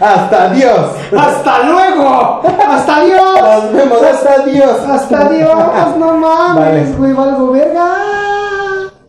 Hasta Dios. ¡Hasta luego! ¡Hasta Dios! Nos vemos. Hasta Dios. ¡Hasta Dios! ¡No mames, Vale. güey! ¡Valgo verga!